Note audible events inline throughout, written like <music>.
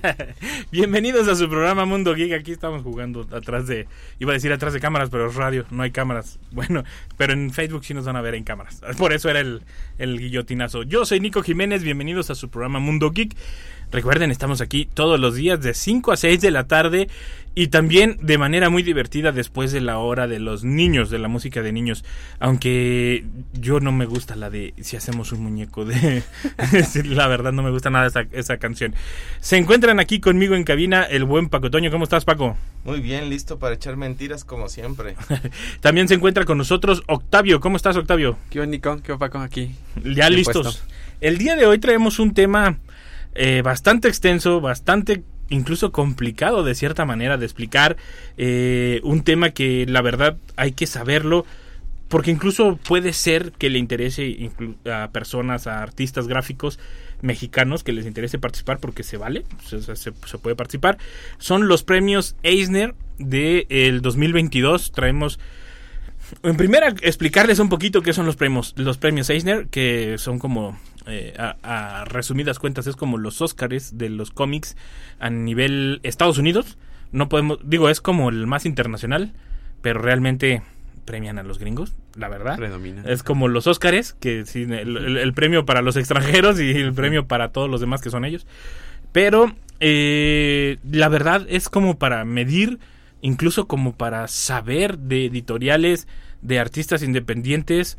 <laughs> Bienvenidos a su programa Mundo Geek. Aquí estamos jugando atrás de. Iba a decir atrás de cámaras, pero es radio, no hay cámaras. <laughs> Bueno, pero en Facebook sí nos van a ver en cámaras. <laughs> Por eso era el, el guillotinazo. Yo soy Nico Jiménez. Bienvenidos a su programa Mundo Geek. Recuerden, estamos aquí todos los días de 5 a 6 de la tarde y también de manera muy divertida después de la hora de los niños, de la música de niños. Aunque yo no me gusta la de si hacemos un muñeco de... <laughs> la verdad no me gusta nada esa, esa canción. Se encuentran aquí conmigo en cabina el buen Paco Toño. ¿Cómo estás, Paco? Muy bien, listo para echar mentiras como siempre. <laughs> También se encuentra con nosotros Octavio. ¿Cómo estás, Octavio? ¿Qué onda, Nico? ¿Qué onda, Paco? Aquí. Ya listos. puesto. El día de hoy traemos un tema eh, bastante extenso, bastante incluso complicado de cierta manera de explicar. eh, un tema que la verdad hay que saberlo. Porque incluso puede ser que le interese a personas, a artistas gráficos mexicanos que les interese participar porque se vale, se, puede participar. Son los premios Eisner del 2022. Traemos en primera, explicarles un poquito qué son los premios, los premios Eisner, que son como, eh, a, a resumidas cuentas, es como los Óscares de los cómics a nivel Estados Unidos. No podemos, digo, es como el más internacional, pero realmente premian a los gringos, la verdad. Predomina. Es como los Óscares, que sí, el, el- el premio para los extranjeros y el premio para todos los demás que son ellos. Pero eh, la verdad es como para medir, incluso como para saber de editoriales, de artistas independientes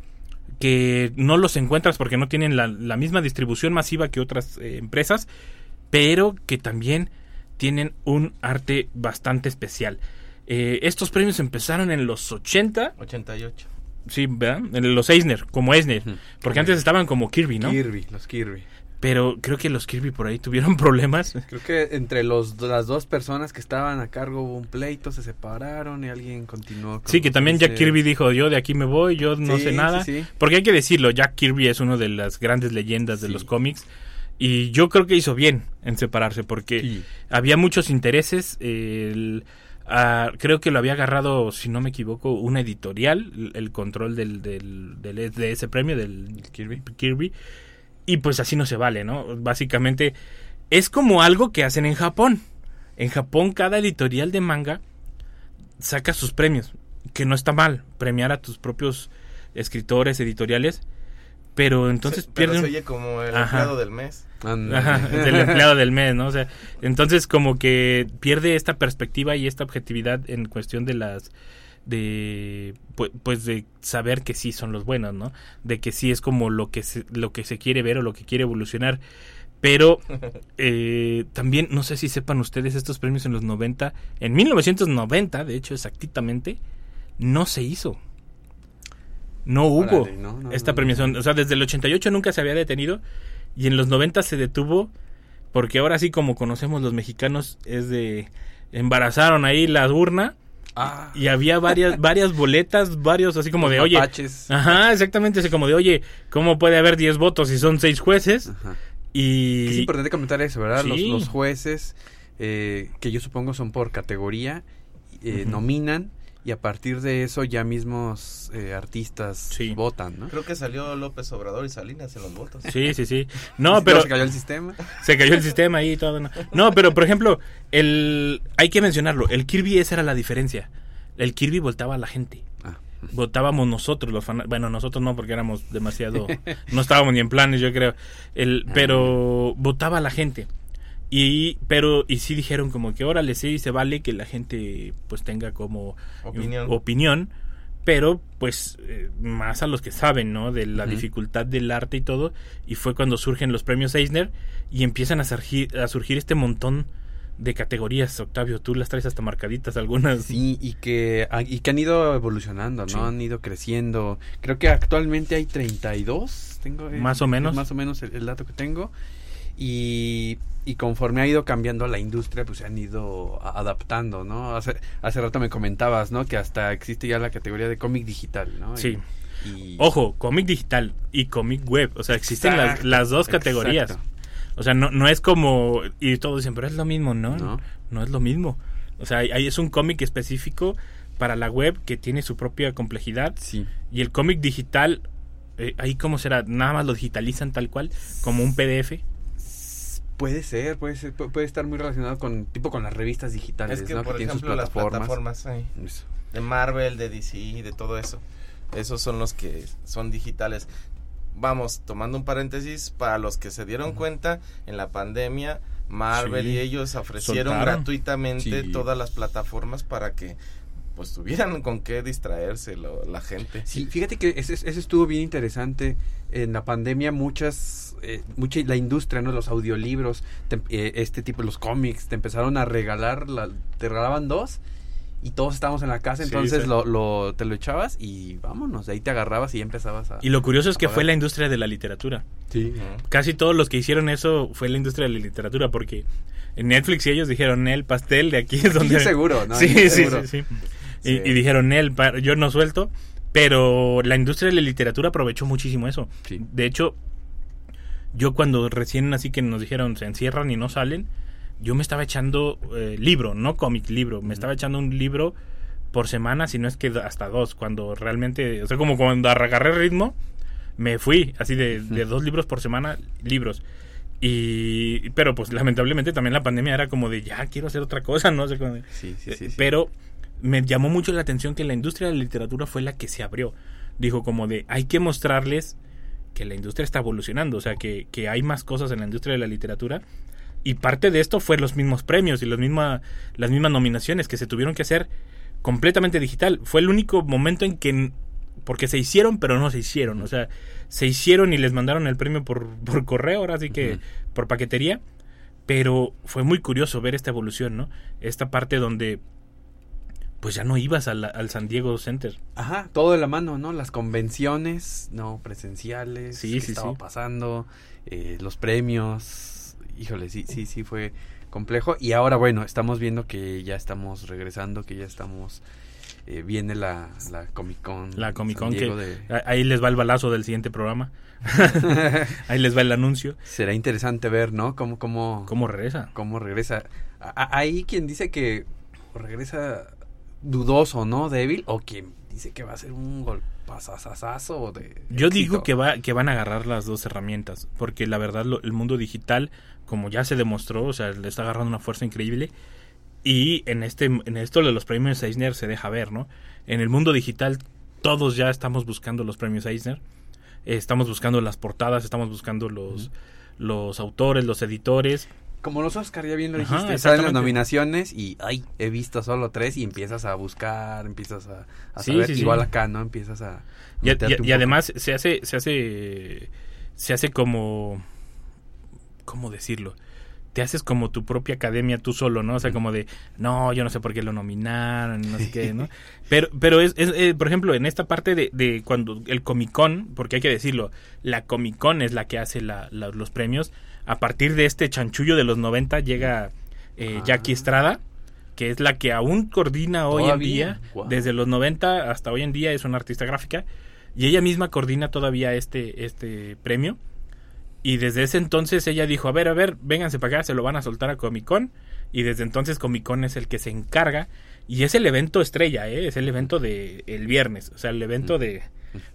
que no los encuentras porque no tienen la, la misma distribución masiva que otras eh, empresas, pero que también tienen un arte bastante especial. Eh, estos premios empezaron en los 80, 88. sí, ¿verdad? En los Eisner, como Eisner, porque antes estaban como Kirby, ¿no? Kirby, los Kirby. Pero creo que los Kirby por ahí tuvieron <laughs> problemas. Creo que entre los, las dos personas que estaban a cargo hubo un pleito, se separaron y alguien continuó. con Sí, que también Jack Eisner. Kirby dijo, yo de aquí me voy, yo no Sí, sé nada. sí, sí. Porque hay que decirlo, Jack Kirby es uno de las grandes leyendas de los cómics. Y yo creo que hizo bien en separarse porque había muchos intereses. el- creo que lo había agarrado, si no me equivoco, una editorial, el, el control del, del- del- de ese premio, del Kirby. Kirby. Y pues así no se vale, ¿no? Básicamente es como algo que hacen en Japón. En Japón cada editorial de manga saca sus premios, que no está mal premiar a tus propios escritores, editoriales, pero entonces Se- pero pierden se oye como el Ajá. empleado del mes. Ajá, del empleado del mes, ¿no? O sea, entonces como que pierde esta perspectiva y esta objetividad en cuestión de las de pu- pues de saber que sí son los buenos, ¿no? De que sí es como lo que se, lo que se quiere ver o lo que quiere evolucionar. Pero <laughs> eh, también no sé si sepan ustedes estos premios en los 90, en 1990, de hecho exactamente, no se hizo. No hubo Órale, no, no, esta premiación. O sea, desde el 88 nunca se había detenido y en los 90 se detuvo porque ahora sí como conocemos los mexicanos es de embarazaron ahí la urna Ah, y había varias varias boletas, varios así como los de, oye, mapaches. ajá, exactamente, así como de, oye, ¿cómo puede haber 10 votos si son 6 jueces? Ajá. Y Es importante comentar eso, ¿verdad? Los, Sí. los jueces, eh, que yo supongo son por categoría, eh, nominan y a partir de eso ya mismos eh, artistas Sí. votan, ¿no? Creo que salió López Obrador y Salinas en los votos. Sí, sí, sí. <laughs> No, pero se cayó el sistema. <laughs> se cayó el sistema ahí y todo. No, No, pero por ejemplo, el hay que mencionarlo, el Kirby esa era la diferencia. El Kirby votaba a la gente. Ah. votábamos nosotros los fanáticos. Bueno, nosotros no, porque éramos demasiado. no estábamos ni en planes, yo creo. El, pero votaba la gente. Y, pero, y sí dijeron como que órale, sí, se vale que la gente pues tenga como Opinión. opinión, pero pues eh, más a los que saben, ¿no? De la dificultad del arte y todo. Y fue cuando surgen los premios Eisner y empiezan a surgir, a surgir este montón de categorías. Octavio, tú las traes hasta marcaditas algunas. Sí, y que, y que han ido evolucionando, ¿no? Sí. Han ido creciendo. Creo que actualmente hay 32, tengo, eh, Más o menos. Más o menos el, el dato que tengo. Y, y conforme ha ido cambiando la industria, pues se han ido adaptando, ¿no? Hace, hace rato me comentabas, ¿no? Que hasta existe ya la categoría de cómic digital, ¿no? Sí. Y, Ojo, cómic digital y cómic web. O sea, existen las, las dos categorías. exacto. O sea, no, no es como... Y todos dicen, pero es lo mismo, ¿no? No. No, es lo mismo. O sea, ahí es un cómic específico para la web que tiene su propia complejidad. Sí. Y el cómic digital, eh, ahí cómo será, nada más lo digitalizan tal cual, como un PDF. Puede ser, puede ser, pu- puede estar muy relacionado con, tipo con las revistas digitales, Es que, ¿no? por tienen sus ejemplo, las plataformas sí, Eso. de Marvel, de DC, de todo eso. Esos son los que son digitales. Vamos, tomando un paréntesis, para los que se dieron cuenta, en la pandemia, Marvel Sí. y ellos ofrecieron Soltaron. gratuitamente Sí. todas las plataformas para que pues tuvieran con qué distraerse lo- la gente. Sí, fíjate que ese, ese estuvo bien interesante. En la pandemia muchas, eh, mucha la industria, ¿no? Los audiolibros, te- eh, este tipo, los cómics, te empezaron a regalar, la- te regalaban dos y todos estábamos en la casa, Sí, entonces sí. Lo, lo- te lo echabas y vámonos, de ahí te agarrabas y ya empezabas a... Y lo curioso es que fue la industria de la literatura. Sí. Casi todos los que hicieron eso fue la industria de la literatura, porque en Netflix y ellos dijeron, el pastel de aquí es <laughs> donde... Aquí seguro, ¿no? Sí, <laughs> sí, seguro. sí, sí. Sí. Y, y dijeron, él, yo no suelto. Pero la industria de la literatura aprovechó muchísimo eso. Sí. De hecho, yo cuando recién así que nos dijeron se encierran y no salen, yo me estaba echando eh, libro, no cómic, libro. Me estaba echando un libro por semana, si no es que hasta dos, cuando realmente, o sea, como cuando agarré ritmo, me fui así de, de dos libros por semana, libros. Y, pero pues lamentablemente también la pandemia era como de ya quiero hacer otra cosa, no sé. Sí, sí, sí, sí. Pero me llamó mucho la atención que la industria de la literatura fue la que se abrió. Dijo como de, hay que mostrarles que la industria está evolucionando, o sea, que, que hay más cosas en la industria de la literatura. Y parte de esto fue los mismos premios y los misma, las mismas nominaciones que se tuvieron que hacer completamente digital. Fue el único momento en que, porque se hicieron, pero no se hicieron. O sea, se hicieron y les mandaron el premio por, <laughs> por correo, ahora sí que por paquetería. Pero fue muy curioso ver esta evolución, ¿no? Esta parte donde pues ya no ibas al, al San Diego Center. Ajá, todo de la mano, ¿no? Las convenciones, no presenciales, Sí, qué sí, estaba sí. pasando, eh, los premios, híjole, sí, sí, sí fue complejo. Y ahora, bueno, estamos viendo que ya estamos regresando, que ya estamos, eh, viene la, la Comic Con. La Comic Con que de- ahí les va el balazo del siguiente programa. <laughs> <laughs> ahí les va el anuncio. Será interesante ver, ¿no? Cómo, cómo, ¿Cómo regresa? cómo regresa. A- a- Hay quien dice que regresa dudoso, ¿no? Débil, o quien dice que va a ser un golpazazazo de Yo digo que va que van a agarrar las dos herramientas, porque la verdad lo- el mundo digital, como ya se demostró, o sea, le está agarrando una fuerza increíble y en este en esto de los premios Eisner se deja ver, ¿no? En el mundo digital todos ya estamos buscando los premios Eisner, estamos buscando las portadas, estamos buscando los los autores, los editores. Como los Oscar, ya bien lo Ajá, dijiste, salen las nominaciones y, ay, he visto solo tres y empiezas a buscar, empiezas a, a Sí, saber, sí, sí. igual acá, ¿no? Empiezas a... Y, además se hace, se hace, se hace como, ¿cómo decirlo? Te haces como tu propia academia tú solo, ¿no? O sea, como de, no, yo no sé por qué lo nominaron, no sé qué, <laughs> ¿no? Pero, pero es, es, eh, por ejemplo, en esta parte de, de cuando el Comic Con, porque hay que decirlo, la Comic Con es la que hace la- la- los premios. A partir de este chanchullo de los 90 llega eh, Ah. Jackie Estrada, que es la que aún coordina hoy en día, desde los 90 hasta hoy en día es una artista gráfica y ella misma coordina todavía este este premio y desde ese entonces ella dijo, a ver, a ver, vénganse para acá, se lo van a soltar a Comic Con y desde entonces Comic Con es el que se encarga y es el evento estrella, ¿eh? es el evento de el viernes, o sea, el evento de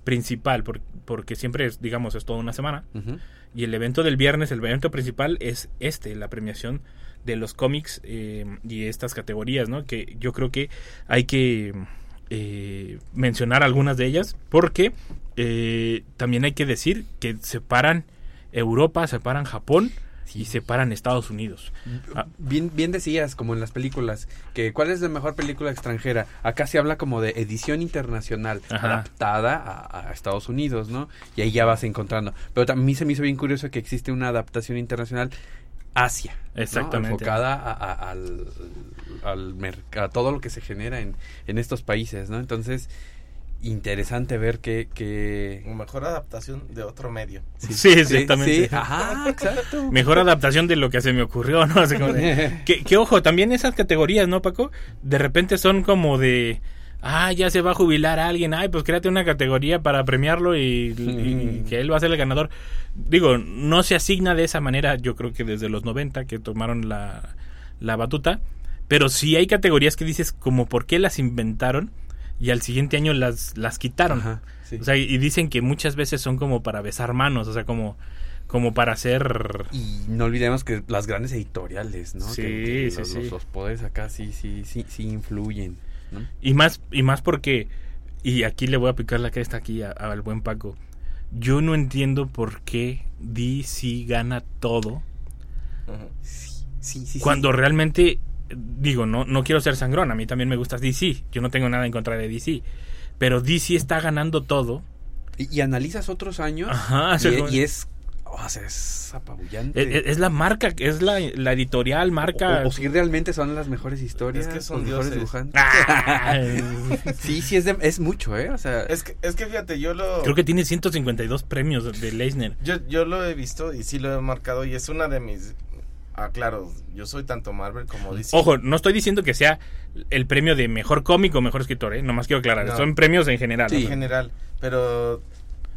principal, por- porque siempre es, digamos, es toda una semana. Y el evento del viernes, el evento principal es este, la premiación de los cómics eh, y estas categorías, ¿no? Que yo creo que hay que eh, mencionar algunas de ellas porque eh, también hay que decir que separan Europa, separan Japón y separan Estados Unidos. Ah, Bien, bien decías, como en las películas, que cuál es la mejor película extranjera. Acá se habla como de edición internacional, Ajá. adaptada a, a Estados Unidos, ¿no? Y ahí ya vas encontrando. Pero también a mí se me hizo bien curioso que existe una adaptación internacional Asia. ¿no? Exactamente. Enfocada a, a- al, al a todo lo que se genera en, en estos países, ¿no? Entonces, interesante ver que... que... Mejor adaptación de otro medio. Sí, exactamente. sí, ajá, exacto. Mejor adaptación de lo que se me ocurrió, ¿no? Así como de- <laughs> que, que, ojo, también esas categorías, ¿no, Paco? De repente son como de... Ah, ya se va a jubilar alguien. Ay, pues créate una categoría para premiarlo y, y que él va a ser el ganador. Digo, no se asigna de esa manera, yo creo que desde los 90 que tomaron la, la batuta. Pero sí hay categorías que dices como por qué las inventaron y al siguiente año las, las quitaron. Ajá, sí. O sea, y dicen que muchas veces son como para besar manos, o sea, como, como para hacer... Y no olvidemos que las grandes editoriales, ¿no? Sí, Que- que sí, los, sí. los- los poderes acá sí, sí, sí, sí influyen, ¿no? Y más, y más porque, y aquí le voy a picar la cresta aquí a- al buen Paco, yo no entiendo por qué DC gana todo. Sí, sí, sí. cuando realmente, digo, no, no quiero ser sangrón, a mí también me gusta DC, yo no tengo nada en contra de DC, pero DC está ganando todo. Y, y analizas otros años Ajá, y, sí, como- y es... o sea, es apabullante. Es, es la marca, es la, la editorial, marca... O, o si realmente son las mejores historias, Es que son los mejores dibujantes. Ah, <laughs> Sí, sí, es, de- es mucho, ¿eh? O sea, Es que, es que fíjate, yo lo... Creo que tiene 152 premios de Leisner. Yo, yo lo he visto y sí lo he marcado y es una de mis... Ah, claro, yo soy tanto Marvel como DC. Ojo, no estoy diciendo que sea el premio de mejor cómic o mejor escritor, ¿eh? Nomás quiero aclarar. No. Son premios en general. en ¿no? general, pero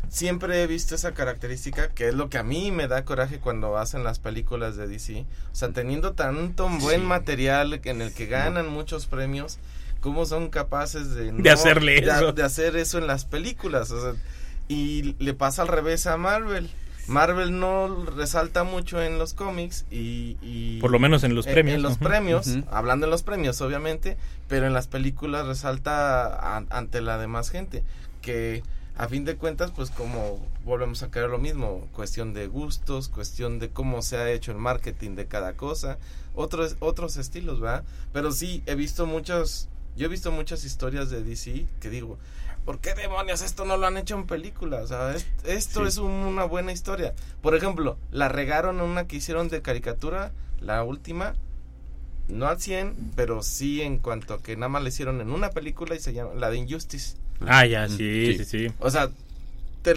siempre he visto esa característica que es lo que a mí me da coraje cuando hacen las películas de DC. O sea, teniendo tanto buen material en el que ganan muchos premios, ¿cómo son capaces de, De hacerle de- eso. de hacer eso en las películas? O sea, y le pasa al revés a Marvel. Marvel no resalta mucho en los cómics y, y- Por lo menos en los en- premios. En los premios, hablando en los premios, obviamente, pero en las películas resalta an- ante la demás gente. Que a fin de cuentas, pues como volvemos a caer lo mismo, cuestión de gustos, cuestión de cómo se ha hecho el marketing de cada cosa, otros, otros estilos, ¿verdad? Pero sí, he visto muchos, yo he visto muchas historias de DC que digo, ¿por qué demonios esto no lo han hecho en película? O sea, es- esto Sí. es un- una buena historia. Por ejemplo, la regaron en una que hicieron de caricatura, la última, no al 100, pero sí en cuanto a que nada más la hicieron en una película y se llama la de Injustice. Ah, ya, sí, sí, Sí. sí. O sea, te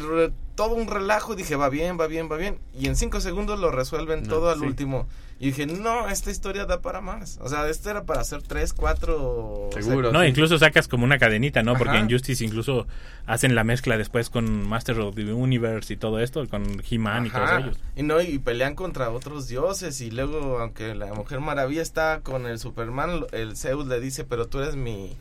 todo un relajo, dije, va bien, va bien, va bien. Y en cinco segundos lo resuelven No, todo al sí. último. Y dije, no, esta historia da para más. O sea, esto era para hacer tres, cuatro... o sea, Seguro. No, sí. incluso sacas como una cadenita, ¿no? Porque Ajá. en Justice incluso hacen la mezcla después con Master of the Universe y todo esto, con He-Man y todos ellos. Y no, y pelean contra otros dioses. Y luego, aunque la Mujer Maravilla está con el Superman, lo- el Zeus le dice, pero tú eres mi,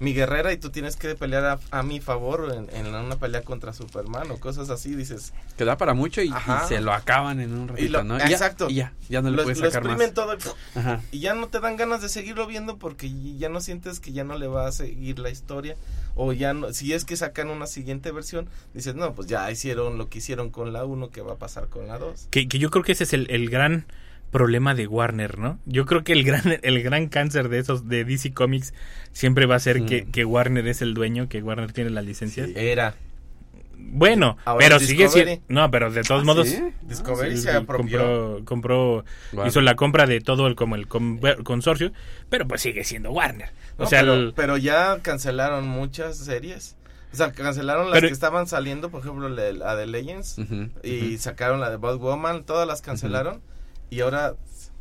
mi guerrera y tú tienes que pelear a, a mi favor en, en una pelea contra Superman o cosas así. Dices, Que da para mucho y, se lo acaban en un ratito, lo- ¿no? Y ya- exacto. Y ya, ya no le lo, puedes lo sacar más. exprimen todo y, Ajá. y ya no te dan ganas de seguirlo viendo porque ya no sientes que ya no le va a seguir la historia. O ya no, si es que sacan una siguiente versión, dices, no, pues ya hicieron lo que hicieron con la 1, que va a pasar con la 2. Que, que yo creo que ese es el, el gran problema de Warner, ¿no? Yo creo que el gran, <laughs> el gran cáncer de esos, de DC Comics, siempre va a ser Mm. que, que Warner es el dueño, que Warner tiene las licencias. Era. Bueno, Ahora pero sigue siendo... No, pero de todos ¿Ah, modos... sí? Discovery Sí, se apropió. compró, compró hizo la compra de todo el como el con- consorcio, pero pues sigue siendo Warner. O No, sea, pero, el- pero ya cancelaron muchas series. O sea, cancelaron las Pero- que estaban saliendo, por ejemplo, la, de Legends. Y sacaron la de Batwoman, todas las cancelaron. Y ahora,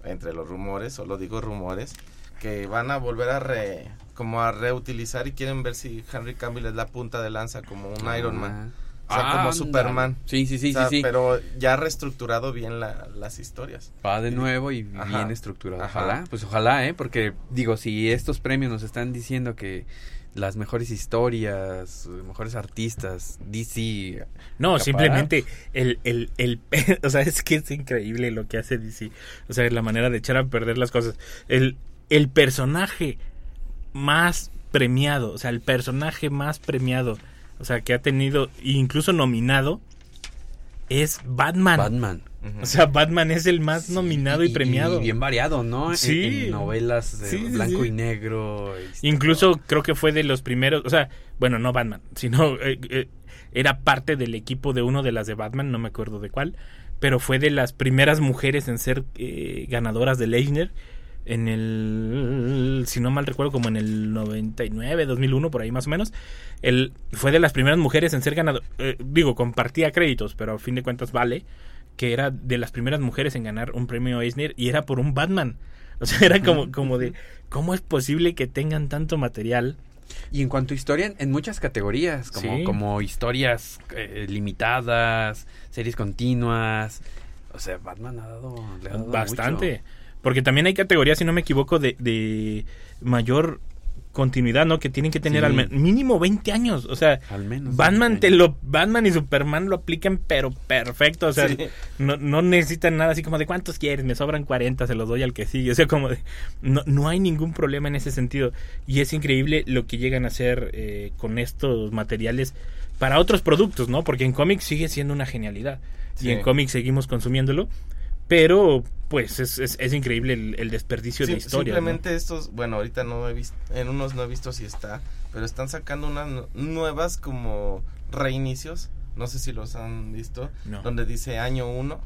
entre los rumores, solo digo rumores, que van a volver a re, como a reutilizar y quieren ver si Henry Cavill es la punta de lanza como un Iron Man. O sea, como. Superman. Sí, sí, sí, O sea, sí, sí. Pero ya reestructurado bien la- las historias. Va de nuevo y Ajá. bien estructurado. Ajá. Ojalá, pues ojalá, ¿eh? Porque, digo, si estos premios nos están diciendo que las mejores historias, mejores artistas, DC... no, simplemente el, el, el, <laughs> o sea, es que es increíble lo que hace DC. O sea, la manera de echar a perder las cosas. El, el personaje más premiado, o sea, el personaje más premiado, o sea, que ha tenido, incluso nominado, es Batman. Batman. O sea, Batman es el más Sí, nominado y, premiado. Y bien variado, ¿no? En- Sí. En, novelas de Sí, blanco sí. y negro. este, Incluso creo que fue de los primeros, o sea, bueno, no Batman, sino eh, eh, era parte del equipo de uno de las de Batman, no me acuerdo de cuál, pero fue de las primeras mujeres en ser eh, ganadoras de Leisner. en el, si no mal recuerdo, como en el 99, 2001, por ahí más o menos. Él fue de las primeras mujeres en ser ganador, eh, digo, compartía créditos, pero a fin de cuentas vale, que era de las primeras mujeres en ganar un premio Eisner y era por un Batman. <laughs> O sea, era como, como de, ¿cómo es posible que tengan tanto material? Y en cuanto a historia, en muchas categorías, como, Sí. como historias eh, limitadas, series continuas. O sea, Batman ha dado, le ha dado Bastante. mucho. Porque también hay categorías, si no me equivoco, de, de mayor continuidad, ¿no? Que tienen que tener Sí. al mínimo 20 años. O sea, Al menos. Batman te lo Batman y Superman lo aplican pero perfecto, o sea, Sí. no, no necesitan nada así como de cuántos quieres, me sobran 40, se los doy al que sigue, o sea, como de no, no hay ningún problema en ese sentido y es increíble lo que llegan a hacer eh, con estos materiales para otros productos, ¿no? Porque en cómics sigue siendo una genialidad Sí. y en cómics seguimos consumiéndolo, pero pues es, es, es increíble el, el desperdicio de historia. Simplemente estos, bueno, ahorita no he visto, en unos no he visto si está, pero están sacando unas nu- nuevas como reinicios, no sé si los han visto, No. donde dice año 1.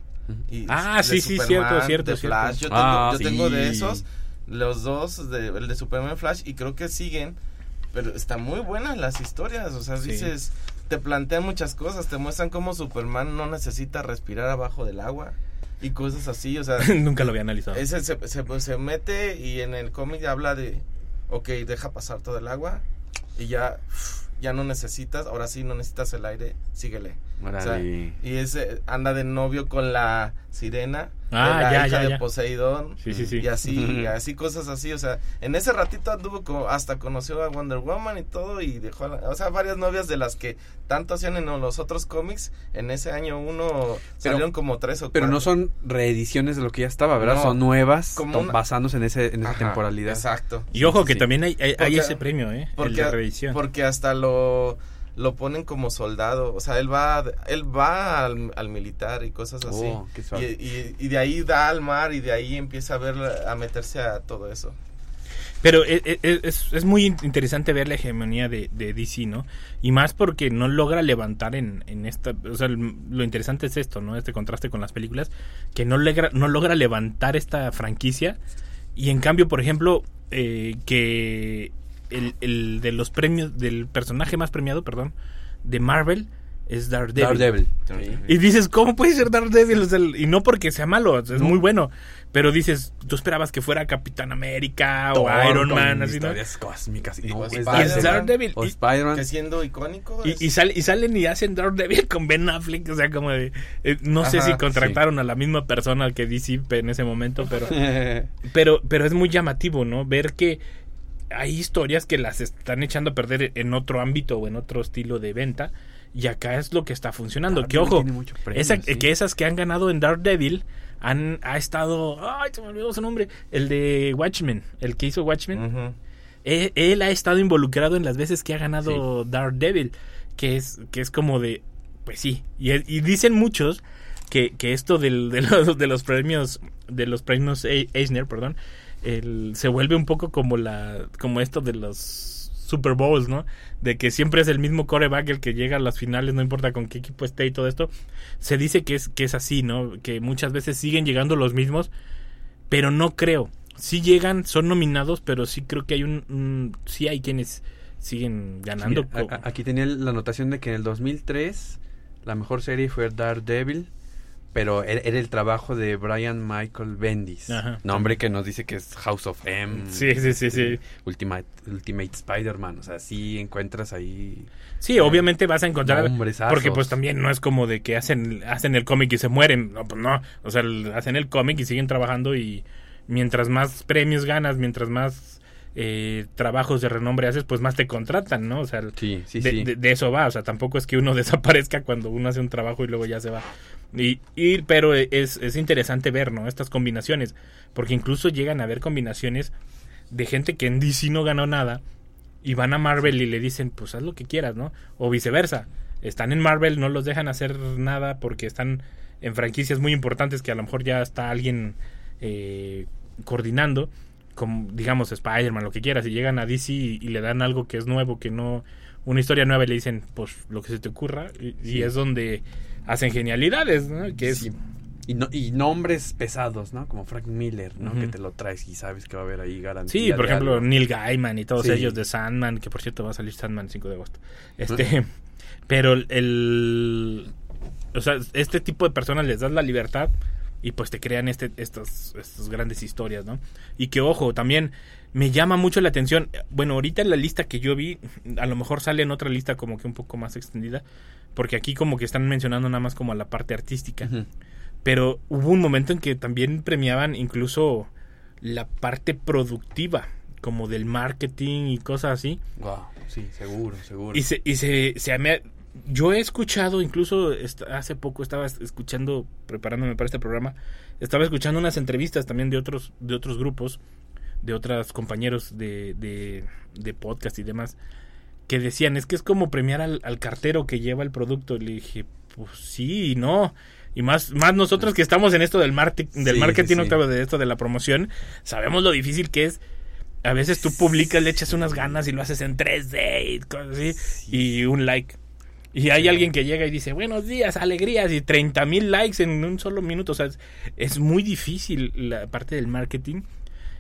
Y Ah, sí, sí, cierto, cierto, de cierto. Flash. Yo tengo, Ah, yo tengo de esos, los dos, de, el de Superman y Flash, y creo que siguen, pero están muy buenas las historias, o sea, Sí. dices, te plantean muchas cosas, te muestran cómo Superman no necesita respirar abajo del agua y cosas así, o sea, <laughs> Nunca lo había analizado. ese se, se, se mete y en el cómic habla de, ok, deja pasar todo el agua y ya, ya no necesitas, ahora sí no necesitas el aire, síguele. O sea, Órale. y ese anda de novio con la sirena, Ah, de la ya, hija ya, de. Poseidón. Sí, sí, sí. Y así, y <laughs> así cosas así, o sea, en ese ratito anduvo como, hasta conoció a Wonder Woman y todo y dejó, a la- o sea, varias novias de las que tanto hacían en los otros cómics, en ese año uno salieron como tres o Pero no cuatro. son reediciones de lo que ya estaba, ¿verdad? No. son nuevas, Como una- basándose en, ese, en esa Ajá, temporalidad. Exacto. Y ojo Sí, que sí. también hay, hay, ese premio, ¿eh? el Porque, de reedición. porque hasta lo lo ponen como soldado, o sea, él va él va al, al militar y cosas así. Oh, y, y, y de ahí da al mar y de ahí empieza a ver a meterse a todo eso. Pero e- e- e- es, es muy in- interesante ver la hegemonía de, de DC, ¿no? Y más porque no logra levantar en, en esta... O sea, lo interesante es esto, ¿no? Este contraste con las películas, que no logra, no logra levantar esta franquicia. Y en cambio, por ejemplo, eh, que el, el de los premios, del personaje más premiado, perdón, de Marvel, es Daredevil. Daredevil. Y dices, ¿cómo puede ser Daredevil? O sea, y no porque sea malo, es muy bueno. Pero dices, tú esperabas que fuera Capitán América o Iron Man, así, ¿no? historias cósmicas. Y Y- no, y es Daredevil. O Spider-Man. Que siendo icónico. Y, es- y, y salen y hacen Daredevil con Ben Affleck, o sea, como de... eh, no sé si contrataron a la misma persona que DC en ese momento, pero, <laughs> pero, pero es muy llamativo, ¿no? Ver que hay historias que las están echando a perder en otro ámbito o en otro estilo de venta, y acá es lo que está funcionando. que Daredevil ojo, premio, esa- sí. que esas que han ganado en Daredevil han ha estado... Ay, se me olvidó su nombre. El de Watchmen, el que hizo Watchmen. Ujú. Él, él ha estado involucrado en las veces que ha ganado Daredevil, que es, que es como de, pues sí, y, y dicen muchos que, que esto del- de, los, de los premios, de los premios E- Eisner, perdón, el- se vuelve un poco como la, como esto de los Super Bowls, ¿no? De que siempre es el mismo coreback el que llega a las finales, no importa con qué equipo esté y todo esto. Se dice que es, que es así, ¿no? Que muchas veces siguen llegando los mismos, pero no creo. Sí llegan, son nominados, pero sí creo que hay un, un- sí hay quienes siguen ganando. Aquí tenía la anotación de que en el 2003 la mejor serie fue Daredevil, pero era, era el trabajo de Brian Michael Bendis, Ajá. nombre que nos dice que es House of M, Sí, sí, sí, sí. Ultimate, Ultimate Spider-Man, o sea, sí encuentras ahí Sí, obviamente vas a encontrar. Porque pues también no es como de que hacen, hacen el cómic y se mueren. No, pues no. O sea, hacen el cómic y siguen trabajando y mientras más premios ganas, mientras más eh, trabajos de renombre haces, pues más te contratan, ¿no? O sea, Sí, sí, de, sí. de- de eso va. O sea, tampoco es que uno <laughs> desaparezca cuando uno hace un trabajo y luego ya se va. Y, y- pero es, es interesante ver, ¿no? Estas combinaciones. Porque incluso llegan a haber combinaciones de gente que en DC no ganó nada y van a Marvel y le dicen, pues haz lo que quieras, ¿no? O viceversa. Están en Marvel, no los dejan hacer nada porque están en franquicias muy importantes que a lo mejor ya está alguien eh, coordinando, como digamos Spider-Man, lo que quieras, y llegan a DC y, y le dan algo que es nuevo, que no, una historia nueva y le dicen, pues lo que se te ocurra, y, y es donde hacen genialidades, ¿no? Que es Sí. Y, no, y nombres pesados, ¿no? Como Frank Miller, ¿no? Que te lo traes y sabes que va a haber ahí garantía. Sí, por ejemplo, algo. Neil Gaiman y todos Sí. ellos de Sandman, que por cierto va a salir Sandman el 5 de agosto. Este, pero el o sea, este tipo de personas les das la libertad y pues te crean este estos estas grandes historias, ¿no? Y que ojo, también me llama mucho la atención. Bueno, ahorita en la lista que yo vi, a lo mejor sale en otra lista como que un poco más extendida, porque aquí como que están mencionando nada más como la parte artística pero hubo un momento en que también premiaban incluso la parte productiva, como del marketing y cosas así. Wow, sí, seguro, seguro. Y se, y se, se me- yo he escuchado, incluso hace poco estaba es- escuchando, preparándome para este programa, estaba escuchando unas entrevistas también de otros, de otros grupos, de otros compañeros de, de, de podcast y demás, que decían, es que es como premiar al, al cartero que lleva el producto. Y le dije, pues sí y no. Y más, más nosotros que estamos en esto del, marti- del Sí, marketing, sí. Octavio, de esto de la promoción, sabemos lo difícil que es. A veces tú publicas, le echas unas ganas y lo haces en 3D y cosas así, y un like. Y hay alguien que llega y dice, buenos días, alegrías, y 30 mil likes en un solo minuto. O sea, es, es muy difícil la parte del marketing,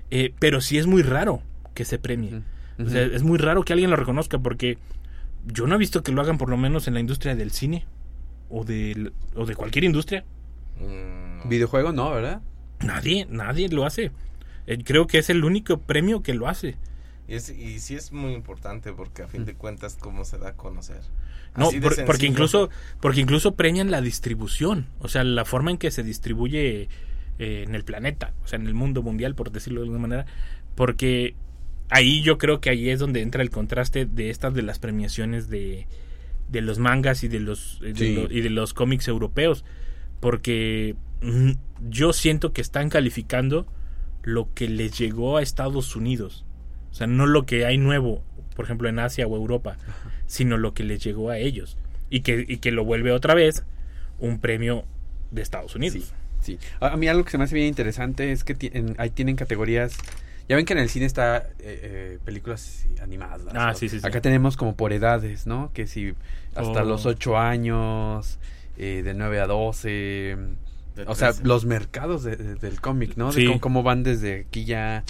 eh, pero sí es muy raro que se premie. O sea, es muy raro que alguien lo reconozca porque yo no he visto que lo hagan por lo menos en la industria del cine o de, o de cualquier industria. Mm, Videojuego no, ¿verdad? Nadie, nadie lo hace. Eh, creo que es el único premio que lo hace. Y, es- y sí es muy importante porque a fin de cuentas cómo se da a conocer. No, por- porque incluso porque incluso premian la distribución, o sea, la forma en que se distribuye eh, en el planeta, o sea, en el mundo mundial, por decirlo de alguna manera, porque ahí yo creo que ahí es donde entra el contraste de estas de las premiaciones de, de los mangas y de los, eh, de Sí. lo- y de los cómics europeos, porque mm, yo siento que están calificando lo que les llegó a Estados Unidos, o sea, no lo que hay nuevo, por ejemplo, en Asia o Europa, sino lo que les llegó a ellos y que, y que lo vuelve otra vez un premio de Estados Unidos. Sí. A a mí algo que se me hace bien interesante es que en- ahí tienen categorías. Ya ven que en el cine está eh, eh, películas animadas. Ah, ¿no? sí, sí, sí. Acá tenemos como por edades, ¿no? Que si hasta Oh. los 8 años, eh, de 9 a 12. De O sea, 13. los mercados de- de- del cómic, ¿no? De Sí. cómo, cómo van desde aquí ya.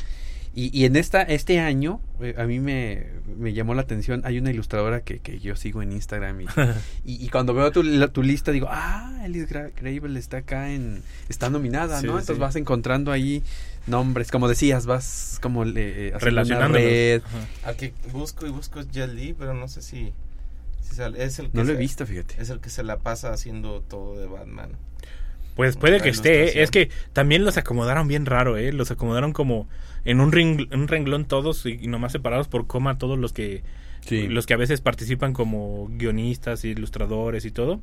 Y, y en esta este año, eh, a mí me, me llamó la atención, hay una ilustradora que, que yo sigo en Instagram y, <laughs> y, y cuando veo tu, la- tu lista digo, ah, Alice Gra- Gravel está acá en, está nominada, Sí, ¿no? Entonces sí. vas encontrando ahí nombres, como decías, vas como eh. Ajá. Al que busco y busco es Jet Li, pero no sé si, si sale- es el que No lo he visto, fíjate. Es el que se la pasa haciendo todo de Batman. Pues puede que esté, ¿eh? es que también los acomodaron bien raro, ¿eh? Los acomodaron como en un, ring- un renglón todos y, y nomás separados por coma todos los que Sí. los que a veces participan como guionistas, ilustradores y todo.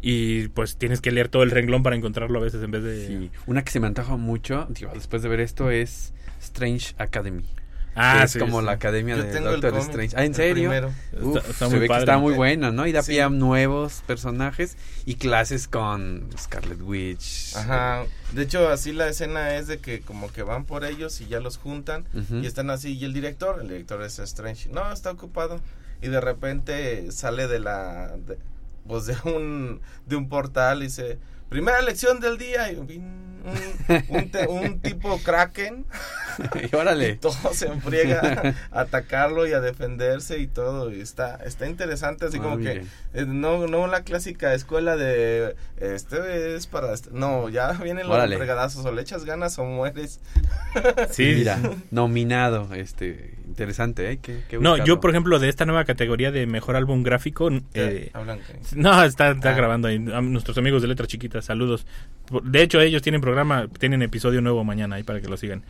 Y pues tienes que leer todo el renglón para encontrarlo a veces en vez de... Sí. Una que se me antoja mucho, digo, después de ver esto, es Strange Academy. Ah, que es como sí. la academia Yo de Doctor Strange. Ah, ¿en serio? Uf, Está- está se muy ve que está muy bueno, ¿no? Y da Sí. pie a nuevos personajes y clases con Scarlet Witch. Ajá. De hecho, así la escena es de que como que van por ellos y ya los juntan y están así. Y el director, el director es Strange. No, está ocupado. Y de repente sale de la... de- pues de un, de un portal y dice... Primera lección del día. Y un, un- un te- un tipo kraken. Y <laughs> Y órale. todo se enfriega <laughs> a atacarlo y a defenderse y todo. Y está, está interesante, así Ah, como que bien. eh, no, no la clásica escuela de este es para este- no, ya vienen los Órale. fregadazos, o le echas ganas o mueres. <laughs> Sí, Mira, nominado, este, interesante, ¿eh? Qué- qué No, yo por ejemplo de esta nueva categoría de mejor álbum gráfico, eh, no, está, está Ah. grabando ahí. A nuestros amigos de Letra Chiquita, saludos. Por- De hecho, ellos tienen programa, tienen episodio nuevo mañana ahí para que lo sigan.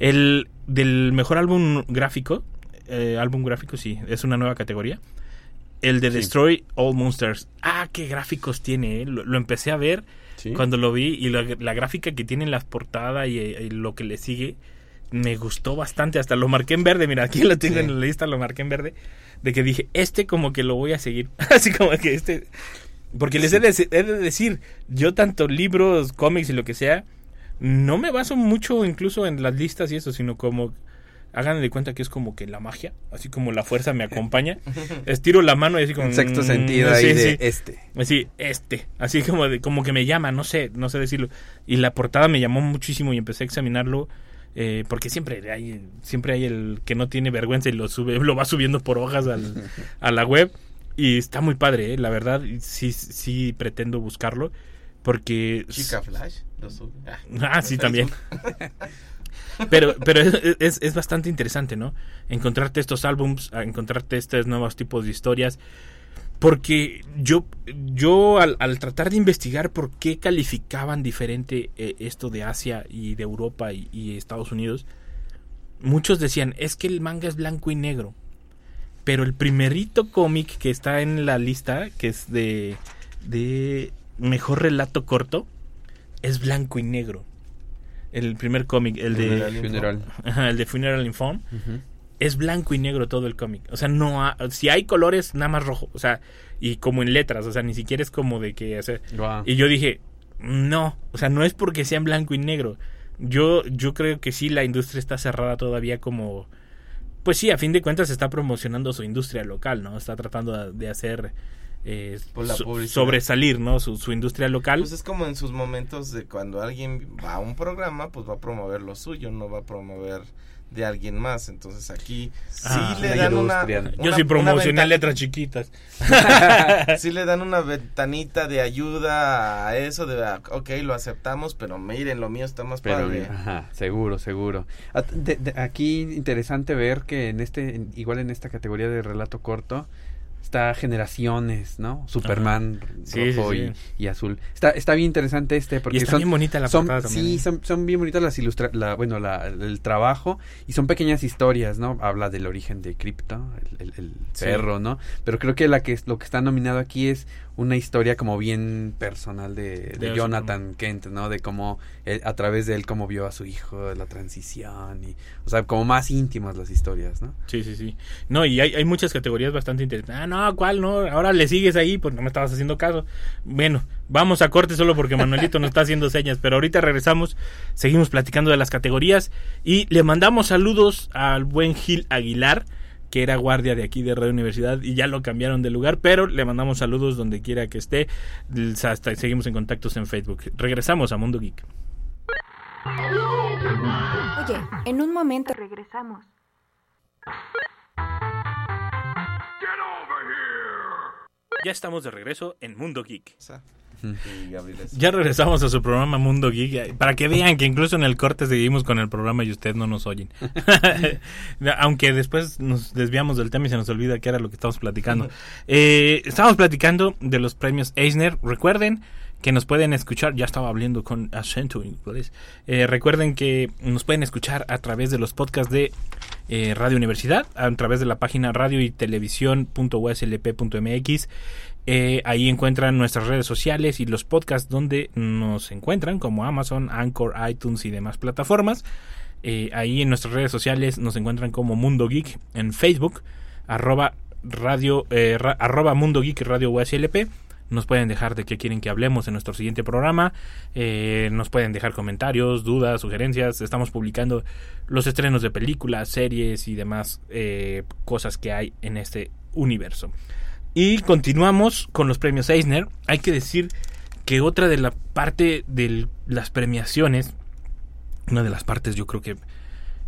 El del mejor álbum gráfico, eh, álbum gráfico sí, es una nueva categoría. El de Sí. Destroy All Monsters. Ah, qué gráficos tiene, eh. lo, lo empecé a ver ¿Sí? cuando lo vi y la, la gráfica que tiene en las portadas y, y lo que le sigue me gustó bastante. Hasta lo marqué en verde. Mira, aquí lo tengo Sí. en la lista, lo marqué en verde. De que dije, este como que lo voy a seguir. <laughs> Así como que este. Porque les he de, he de decir, yo tanto libros, cómics y lo que sea, no me baso mucho incluso en las listas y eso, sino como Hagan de cuenta que es como que la magia, así como la fuerza me acompaña. <laughs> Estiro la mano y así como... Un sexto mm, sentido ahí sí, de sí. este. Así, este. Así como, de, como que me llama, no sé, no sé decirlo. Y la portada me llamó muchísimo y empecé a examinarlo. eh, porque siempre hay, siempre hay el que no tiene vergüenza y lo sube, <laughs> lo va subiendo por hojas al- <laughs> a la web. Y está muy padre, eh, la verdad. Sí, sí pretendo buscarlo. Porque. Chica Flash, Ah, <laughs> Ah, sí, también. <laughs> Pero, pero es, es- es bastante interesante, ¿no? Encontrarte estos álbums, encontrarte estos nuevos tipos de historias. Porque yo, yo al, al tratar de investigar por qué calificaban diferente eh, esto de Asia y de Europa y, y Estados Unidos, muchos decían, es que el manga es blanco y negro. Pero el primerito cómic que está en la lista, que es de, de mejor relato corto, es blanco y negro. El primer cómic, el de Funeral Info. Funeral. Ajá, el de Funeral Inform, es blanco y negro todo el cómic. O sea, no ha- si hay colores, nada más rojo. O sea, y como en letras, o sea, ni siquiera es como de que... o sea, Guau. y yo dije, no, o sea, no es porque sean blanco y negro. Yo, yo creo que sí, la industria está cerrada todavía como... Pues sí, a fin de cuentas está promocionando su industria local, ¿no? Está tratando de- de hacer... eh, Por la so- sobresalir, ¿no? Su, su industria local. Pues es como en sus momentos de cuando alguien va a un programa, pues va a promover lo suyo, no va a promover de alguien más. Entonces aquí sí Ah, le la dan una, una- yo sí promocioné letras chiquitas. <laughs> sí le dan una <laughs> ventanita de ayuda a eso, de ah, ok, lo aceptamos, pero miren, lo mío está más Pero padre. ajá, seguro, seguro. De- de- aquí interesante ver que en este, en- igual en esta categoría de relato corto, está generaciones, ¿no? Superman Sí, rojo sí, y- sí. Y, azul. Está, está bien interesante este porque y está son, bien bonita la son- portada también. sí, ¿eh? son, son bien bonitas las ilustra la, bueno, la, el trabajo y son pequeñas historias, ¿no? Habla del origen de Crypto, el, el- el perro, ¿no? Pero creo que la que es- lo que está nominado aquí es una historia como bien personal de, de Jonathan Kent, ¿no? De cómo él- a través de él cómo vio a su hijo, la transición y, o sea, como más íntimas las historias, ¿no? Sí, sí, sí. No, y hay, hay muchas categorías bastante interesantes. Ah, no, ¿cuál? No, ahora le sigues ahí, pues no me estabas haciendo caso. Bueno, vamos a corte solo porque Manuelito nos está haciendo señas, pero ahorita regresamos, seguimos platicando de las categorías y le mandamos saludos al buen Gil Aguilar, que era guardia de aquí de Radio Universidad y ya lo cambiaron de lugar, pero le mandamos saludos donde quiera que esté. Hasta seguimos en contactos en Facebook. Regresamos a Mundo Geek. Oye, en un momento regresamos. Ya estamos de regreso en Mundo Geek. Y Ya regresamos a su programa Mundo Geek eh, para que vean que incluso en el corte seguimos con el programa y ustedes no nos oyen. <laughs> <laughs> Aunque después nos desviamos del tema y se nos olvida que era lo que estamos platicando. Eh, estamos platicando de los premios Eisner. Recuerden que nos pueden escuchar, ya estaba hablando con acento en inglés. Eh, recuerden que nos pueden escuchar a través de los podcasts de eh, Radio Universidad, a través de la página radio y televisión.uslp.mx. Eh, ahí encuentran nuestras redes sociales y los podcasts donde nos encuentran, como Amazon, Anchor, iTunes y demás plataformas. Eh, ahí en nuestras redes sociales nos encuentran como Mundo Geek en Facebook, arroba, radio, eh, arroba Mundo Geek Radio USLP. Nos pueden dejar de qué quieren que hablemos en nuestro siguiente programa. Eh, nos pueden dejar comentarios, dudas, sugerencias. Estamos publicando los estrenos de películas, series y demás eh, cosas que hay en este universo. Y continuamos con los premios Eisner. Hay que decir que otra de la parte de las premiaciones, una de las partes yo creo que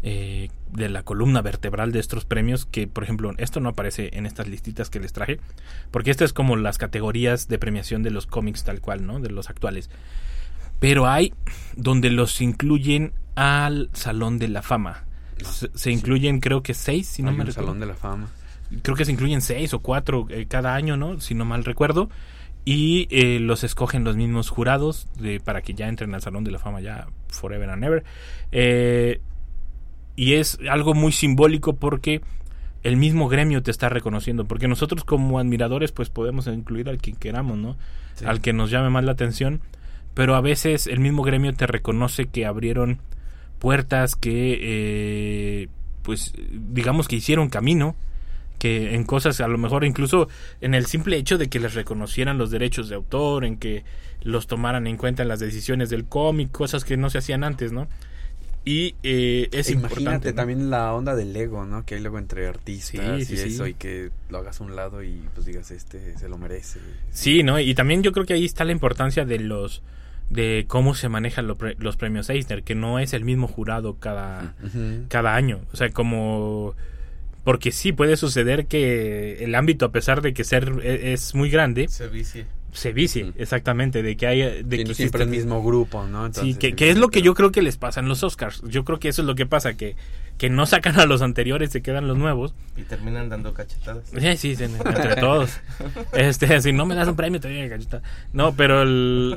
eh, de la columna vertebral de estos premios, que por ejemplo esto no aparece en estas listitas que les traje, porque esta es como las categorías de premiación de los cómics tal cual, ¿no? De los actuales. Pero hay donde los incluyen al Salón de la Fama. Se, se incluyen creo que seis, si no Hay me recuerdo salón de la fama. Creo que se incluyen seis o cuatro eh, cada año, ¿no? Si no mal recuerdo. Y eh, los escogen los mismos jurados de, para que ya entren al Salón de la Fama ya forever and ever. Eh, y es algo muy simbólico porque el mismo gremio te está reconociendo. Porque nosotros como admiradores pues podemos incluir al que queramos, ¿no? Sí. Al que nos llame más la atención. Pero a veces el mismo gremio te reconoce que abrieron puertas que eh, pues digamos que hicieron camino que en cosas a lo mejor incluso en el simple hecho de que les reconocieran los derechos de autor, en que los tomaran en cuenta en las decisiones del cómic, cosas que no se hacían antes, ¿no? Y eh, es Imagínate importante. ¿no? también la onda del ego, ¿no? Que hay luego entre artistas Sí, y sí, eso, y que lo hagas a un lado y pues digas, este se lo merece. Sí, ¿no? Y también yo creo que ahí está la importancia de los de cómo se manejan lo pre- los premios Eisner, que no es el mismo jurado cada, cada año. O sea, como... Porque sí puede suceder que el ámbito, a pesar de que ser e- es muy grande, Se vicie. se vicie, Ujú. exactamente, de que hay... De Siendo que siempre el mismo grupo, ¿no? Sí, Entonces, que, sí, que es lo que yo creo que les pasa en los Oscars. Yo creo que eso es lo que pasa, que, que no sacan a los anteriores, se quedan los nuevos. Y terminan dando cachetadas. Sí, sí, entre todos. Este, si no me das un premio, te doy galleta. No, pero el-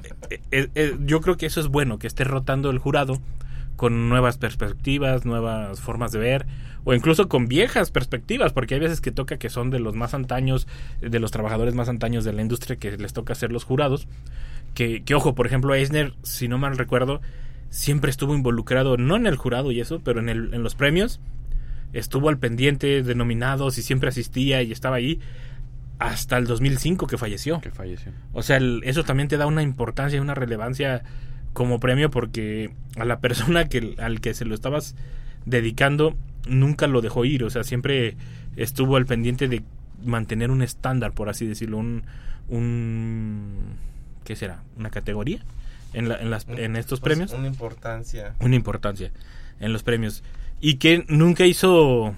eh, eh, yo creo que eso es bueno, que esté rotando el jurado con nuevas perspectivas, nuevas formas de ver, o incluso con viejas perspectivas, porque hay veces que toca que son de los más antaños, de los trabajadores más antaños de la industria que les toca ser los jurados. Que, que ojo, por ejemplo, Eisner, si no mal recuerdo, siempre estuvo involucrado, no en el jurado y eso, pero en, el, en los premios. Estuvo al pendiente de nominados y siempre asistía y estaba ahí hasta el 2005 que falleció. Que falleció. O sea, el- eso también te da una importancia y una relevancia como premio porque a la persona que al que se lo estabas dedicando nunca lo dejó ir, o sea, siempre estuvo al pendiente de mantener un estándar, por así decirlo, un un ¿qué será? Una categoría en la- en las en estos Pues, premios. Una importancia. una importancia en los premios. Y que nunca hizo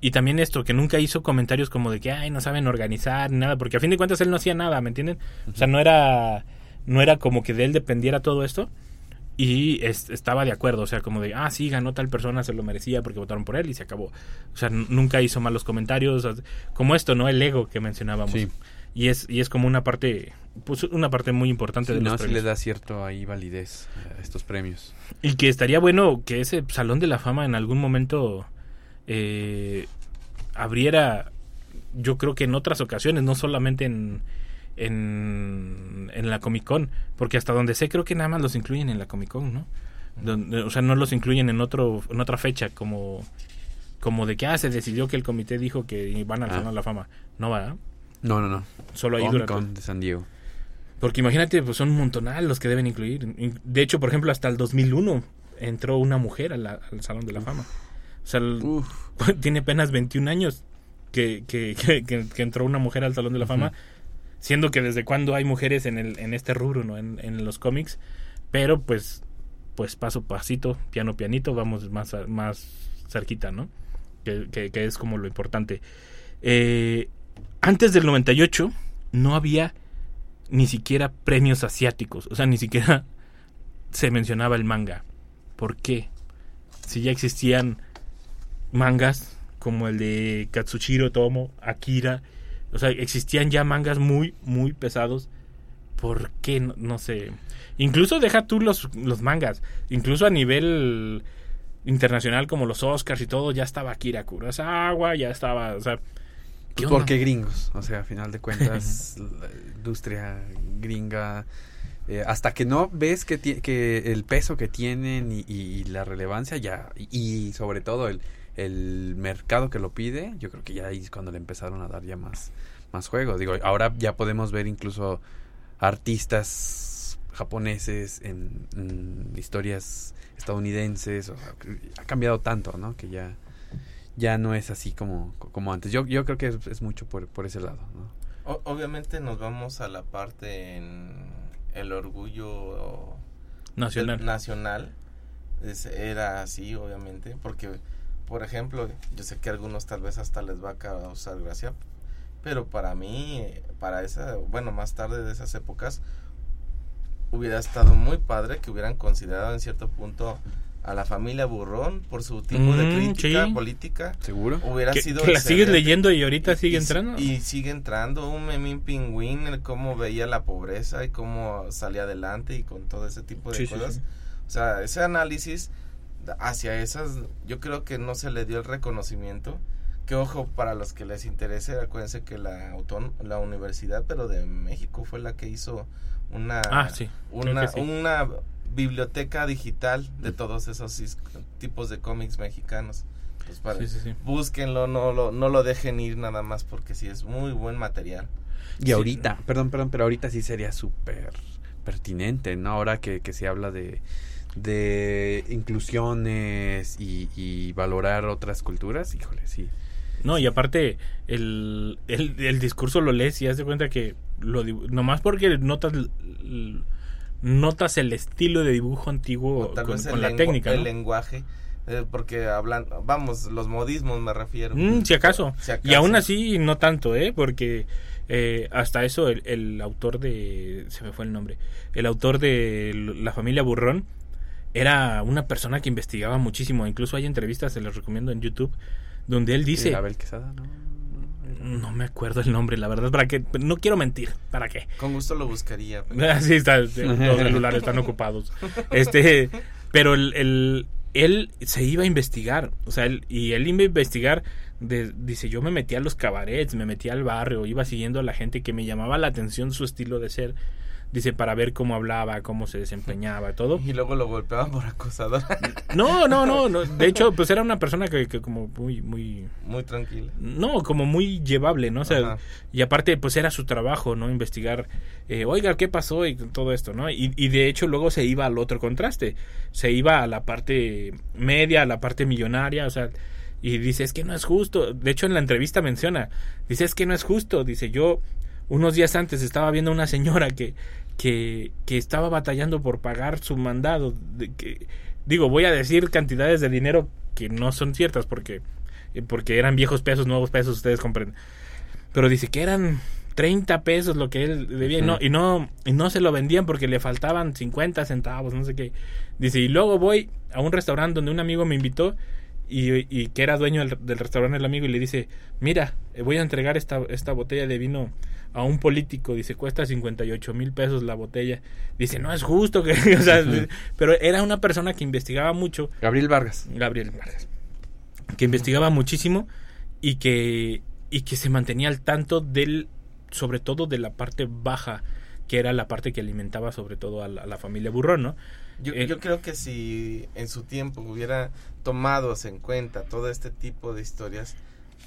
y también esto que nunca hizo comentarios como de que ay no saben organizar ni nada porque a fin de cuentas él no hacía nada me entienden o sea no era no era como que de él dependiera todo esto y es- estaba de acuerdo o sea como de ah sí ganó tal persona se lo merecía porque votaron por él y se acabó o sea nunca hizo malos comentarios como esto no el ego que mencionábamos. Sí. y es y es como una parte pues una parte muy importante Sí, de los no, sí premios. le da cierto ahí validez a estos premios. y que estaría bueno que ese Salón de la Fama en algún momento eh, abriera, yo creo que en otras ocasiones, no solamente en, en, en la Comic Con, porque hasta donde sé creo que nada más los incluyen en la Comic Con, ¿no? Donde- o sea, no los incluyen en otro en otra fecha como como de que ah, se decidió que el comité dijo que van al Ah. Salón de la Fama. No va, No, no, no. solo ahí Comic durante- Con de San Diego. porque imagínate, pues son un montonal los que deben incluir. In- De hecho, por ejemplo, hasta el 2001 entró una mujer a la- al Salón de la Fama. O sea, el- <laughs> tiene apenas 21 años que, que, que- que- que entró una mujer al Salón de la Fama. Siendo que desde cuándo hay mujeres en, el, en este rubro, ¿no? En, en los cómics. Pero pues, pues paso pasito, piano pianito, vamos más, más cerquita, ¿no? Que, que- que es como lo importante. Eh, antes del 98 no había ni siquiera premios asiáticos. O sea, ni siquiera <laughs> se mencionaba el manga. ¿Por qué? Si ya existían mangas como el de Katsushiro Tomo, Akira. O sea, existían ya mangas muy, muy pesados. ¿Por qué? No, no sé. Incluso deja tú los, los mangas. Incluso a nivel internacional como los Oscars y todo, ya estaba Akira Kurosawa, ya estaba, o sea... ¿qué porque gringos, o sea, a final de cuentas, <laughs> la industria gringa, eh, hasta que no ves que, que el peso que tienen y, y la relevancia ya, y sobre todo el, el mercado que lo pide, yo creo que ya ahí es cuando le empezaron a dar ya más, más juego. Digo, ahora ya podemos ver incluso artistas japoneses en, en historias estadounidenses, o sea, que ha cambiado tanto, ¿no? Que ya ya no es así como, como antes. Yo, yo creo que es, es mucho por, por ese lado, ¿no? O- obviamente nos vamos a la parte en el orgullo Nacional. nacional. Es- era así, obviamente, porque, por ejemplo, yo sé que a algunos tal vez hasta les va a causar gracia, pero para mí, para esa, bueno, más tarde de esas épocas, hubiera estado muy padre que hubieran considerado en cierto punto a la familia Burrón por su tipo de Mm, crítica sí. política. ¿Seguro? Hubiera que, sido que la sigues leyendo y ahorita Y- sigue y- entrando. Y sigue entrando un Memín Pingüín, el cómo veía la pobreza y cómo salía adelante y con todo ese tipo de Sí, sí, cosas. sí. O sea, ese análisis hacia esas, yo creo que no se le dio el reconocimiento. Que ojo, para los que les interese, acuérdense que la, auton- la Universidad, pero de México, fue la que hizo una, Ah, sí, una, que sí. una biblioteca digital de todos esos tipos de cómics mexicanos. Pues para, Sí, sí, sí. búsquenlo, no lo, no lo dejen ir nada más porque sí es muy buen material. Y ahorita, perdón, perdón, pero ahorita sí sería súper pertinente, ¿no? Ahora que, que se habla de, de inclusiones y, y valorar otras culturas, híjole, sí. No, y aparte, el, el, el discurso lo lees y haz de cuenta que lo nomás porque notas notas el estilo de dibujo antiguo O tal con, vez con el, la técnica, el ¿no? lenguaje. eh, porque hablan, vamos, los modismos me refiero. Mm, si acaso. Si acaso. Y aún así, no tanto, ¿eh? Porque eh, hasta eso, el, el autor de. Se me fue el nombre. El autor de La familia Burrón era una persona que investigaba muchísimo. Incluso hay entrevistas, se las recomiendo en YouTube, donde él dice. Abel Quesada, ¿no? No me acuerdo el nombre, la verdad, para que no quiero mentir, ¿para qué? Con gusto lo buscaría. pero- <laughs> Así está, los celulares están ocupados. Este, pero el, el- él se iba a investigar, o sea, él, y él iba a investigar, de- dice, yo me metí a los cabarets, me metí al barrio, iba siguiendo a la gente que me llamaba la atención su estilo de ser, dice, para ver cómo hablaba, cómo se desempeñaba, todo. Y luego lo golpeaban por acosador. No, no, no, no, de hecho, pues era una persona que, que como muy, muy, Muy tranquilo. no, como muy llevable, ¿no? O sea, Ajá. y aparte, pues era su trabajo, ¿no? Investigar, eh, oiga, ¿qué pasó? Y todo esto, ¿no? Y, y de hecho luego se iba al otro contraste, se iba a la parte media, a la parte millonaria, o sea, y dice, es que no es justo. De hecho, en la entrevista menciona, dice, es que no es justo. Dice, yo unos días antes estaba viendo a una señora que, que, que estaba batallando por pagar su mandado. De que, digo, voy a decir cantidades de dinero que no son ciertas porque, eh, porque eran viejos pesos, nuevos pesos, ustedes comprenden. Pero dice que eran 30 pesos lo que él debía y, no, y, no, y no se lo vendían porque le faltaban 50 centavos, no sé qué. Dice, y luego voy a un restaurante donde un amigo me invitó y, y que era dueño del, del restaurante el amigo y le dice, mira, eh, voy a entregar esta, esta botella de vino a un político, dice, cuesta 58 mil pesos la botella. Dice, no es justo que... <laughs> o sea, Pero era una persona que investigaba mucho. Gabriel Vargas. Gabriel Vargas. Que investigaba muchísimo y que, y que se mantenía al tanto del, sobre todo de la parte baja, que era la parte que alimentaba sobre todo a la, a la familia Burrón, ¿no? Yo, Eh, yo creo que si en su tiempo hubiera tomado en cuenta todo este tipo de historias,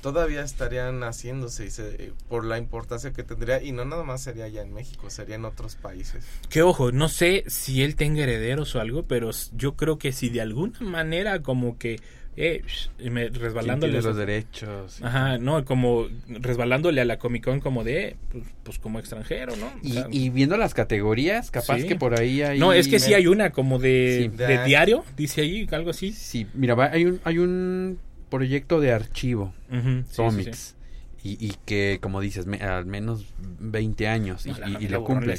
todavía estarían haciéndose y se- por la importancia que tendría y no nada más sería allá en México, sería en otros países. Que ojo, no sé si él tenga herederos o algo, pero yo creo que si de alguna manera como que eh, me, ¿Quién resbalándole tiene los derechos? Ajá, no, como resbalándole a la Comic Con como de, eh, pues, pues como extranjero, ¿no? O Y, sea, y viendo las categorías, capaz Sí. que por ahí hay... No, es que sí hay una como de, Sí. de diario, dice ahí, algo así. Sí, mira, va- hay un, hay un proyecto de archivo, sí, sí, cómics, Y, y que, como dices, me- al menos 20 años y, No, la y- y familia lo cumple.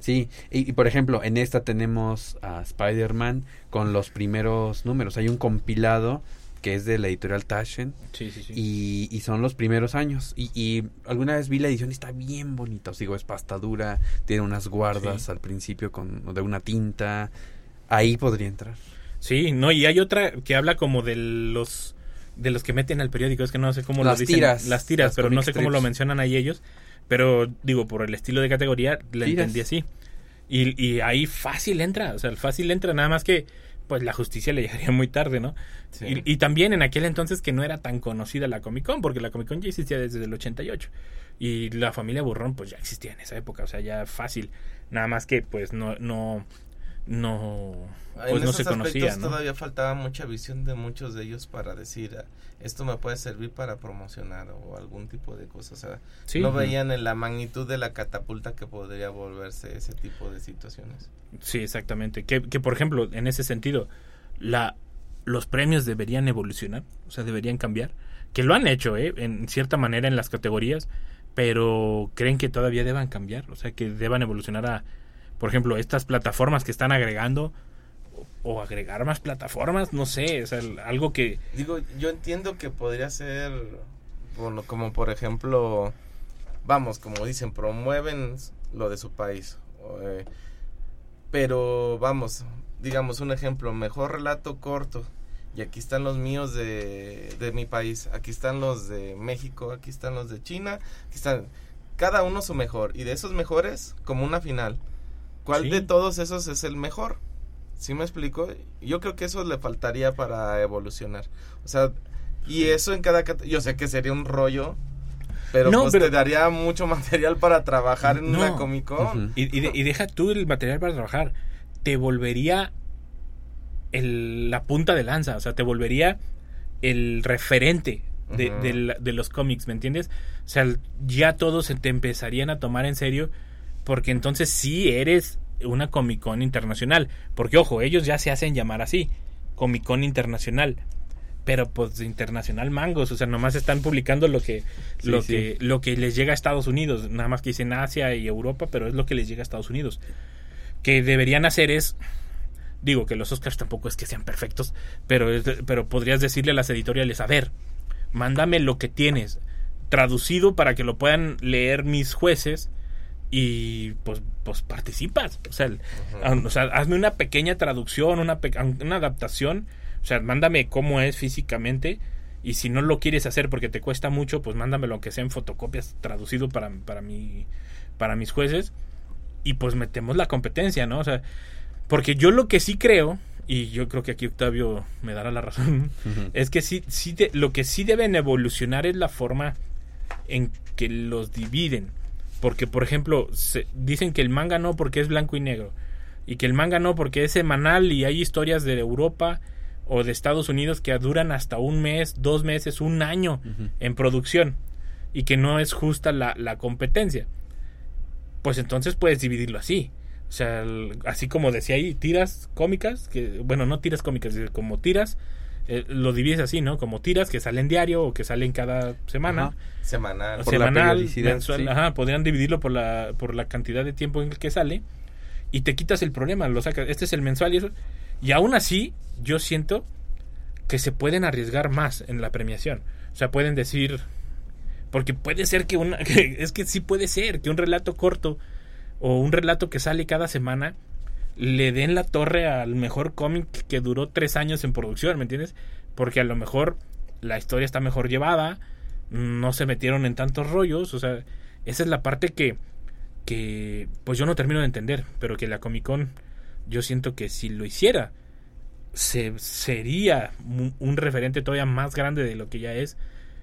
Sí, y, y, por ejemplo, en esta tenemos a Spider-Man con los primeros números. Hay un compilado que es de la editorial Taschen Sí, sí, sí. y, y son los primeros años. Y, y alguna vez vi la edición y está bien bonita. Os digo, es pasta dura, tiene unas guardas al principio con de una tinta. Ahí podría entrar. Sí, no, y hay otra que habla como de los de los que meten al periódico, es que no sé cómo Las lo dicen, tiras, las tiras, las pero no sé cómo lo mencionan ahí ellos, pero digo, por el estilo de categoría la Tiras. entendí así. Y, y ahí fácil entra, o sea, el fácil entra, nada más que pues la justicia <laughs> le llegaría muy tarde, ¿no? Sí. Y, y también en aquel entonces que no era tan conocida la Comic Con, porque la Comic Con ya existía desde el 88. Y la familia Burrón pues ya existía en esa época, o sea, ya fácil. Nada más que pues no, no, no, en pues no esos se conocía, todavía faltaba mucha visión de muchos de ellos para decir "Ah, esto me puede servir para promocionar o algún tipo de cosa. O sea, Sí. no veían en la magnitud de la catapulta que podría volverse ese tipo de situaciones. Sí, exactamente. Que, que, por ejemplo, en ese sentido, la, los premios deberían evolucionar, o sea, deberían cambiar. Que lo han hecho, ¿eh? En cierta manera en las categorías, pero creen que todavía deban cambiar, o sea, que deban evolucionar a, por ejemplo, estas plataformas que están agregando, o, agregar más plataformas, no sé, sea, algo que... Digo, yo entiendo que podría ser, bueno, como por ejemplo, vamos, como dicen, promueven lo de su país. eh, pero vamos, digamos un ejemplo, mejor relato corto. Y aquí están los míos de, de mi país, aquí están los de México, aquí están los de China, aquí están cada uno su mejor. Y de esos mejores, como una final. ¿Cuál Sí. de todos esos es el mejor? ¿Sí me explico? Yo creo que eso le faltaría para evolucionar. O sea, y eso en cada... Yo sé que sería un rollo, pero No, pues pero- te daría mucho <laughs> material para trabajar en No. una Comic Con. Y, y de- y deja tú el material para trabajar, te volvería el- la punta de lanza, o sea, te volvería el referente de, del- de los cómics, ¿me entiendes? O sea, ya todos se te empezarían a tomar en serio porque entonces sí eres una Comic Con internacional. Porque ojo, ellos ya se hacen llamar así, Comic Con internacional. Pero pues internacional mangos, o sea, nomás están publicando lo que Sí, lo sí. que lo que les llega a Estados Unidos, nada más que dicen Asia y Europa, pero es lo que les llega a Estados Unidos. Que deberían hacer es digo que los Oscars tampoco es que sean perfectos, pero pero podrías decirle a las editoriales, a ver, mándame lo que tienes traducido para que lo puedan leer mis jueces y pues pues participas, o sea, el- o sea, hazme una pequeña traducción, una pe- una adaptación, o sea, mándame cómo es físicamente y si no lo quieres hacer porque te cuesta mucho, pues mándamelo aunque sea en fotocopias traducido para para mi para mis jueces y pues metemos la competencia, ¿no? O sea, porque yo lo que sí creo, y yo creo que aquí Octavio me dará la razón, es que sí, sí de- lo que sí deben evolucionar es la forma en que los dividen. Porque, por ejemplo, se- dicen que el manga no porque es blanco y negro. Y que el manga no porque es semanal y hay historias de Europa o de Estados Unidos que duran hasta un mes, dos meses, un año en producción. Y que no es justa la, la competencia. Pues entonces puedes dividirlo así. O sea, así como decía ahí, tiras cómicas, que bueno, no tiras cómicas, como tiras, eh, lo divides así, ¿no? Como tiras que salen diario o que salen cada semana. Ajá. Semanal. Por semanal, mensual, sí. ajá, podrían dividirlo por la, por la cantidad de tiempo en el que sale y te quitas el problema, lo sacas, este es el mensual y eso. Y aún así, yo siento que se pueden arriesgar más en la premiación. O sea, pueden decir, porque puede ser que una, que- <laughs> es que sí puede ser que un relato corto o un relato que sale cada semana le den la torre al mejor cómic que duró tres años en producción, ¿me entiendes? Porque a lo mejor la historia está mejor llevada, no se metieron en tantos rollos, o sea, esa es la parte que, que pues yo no termino de entender, pero que la Comic Con yo siento que si lo hiciera, se, sería un referente todavía más grande de lo que ya es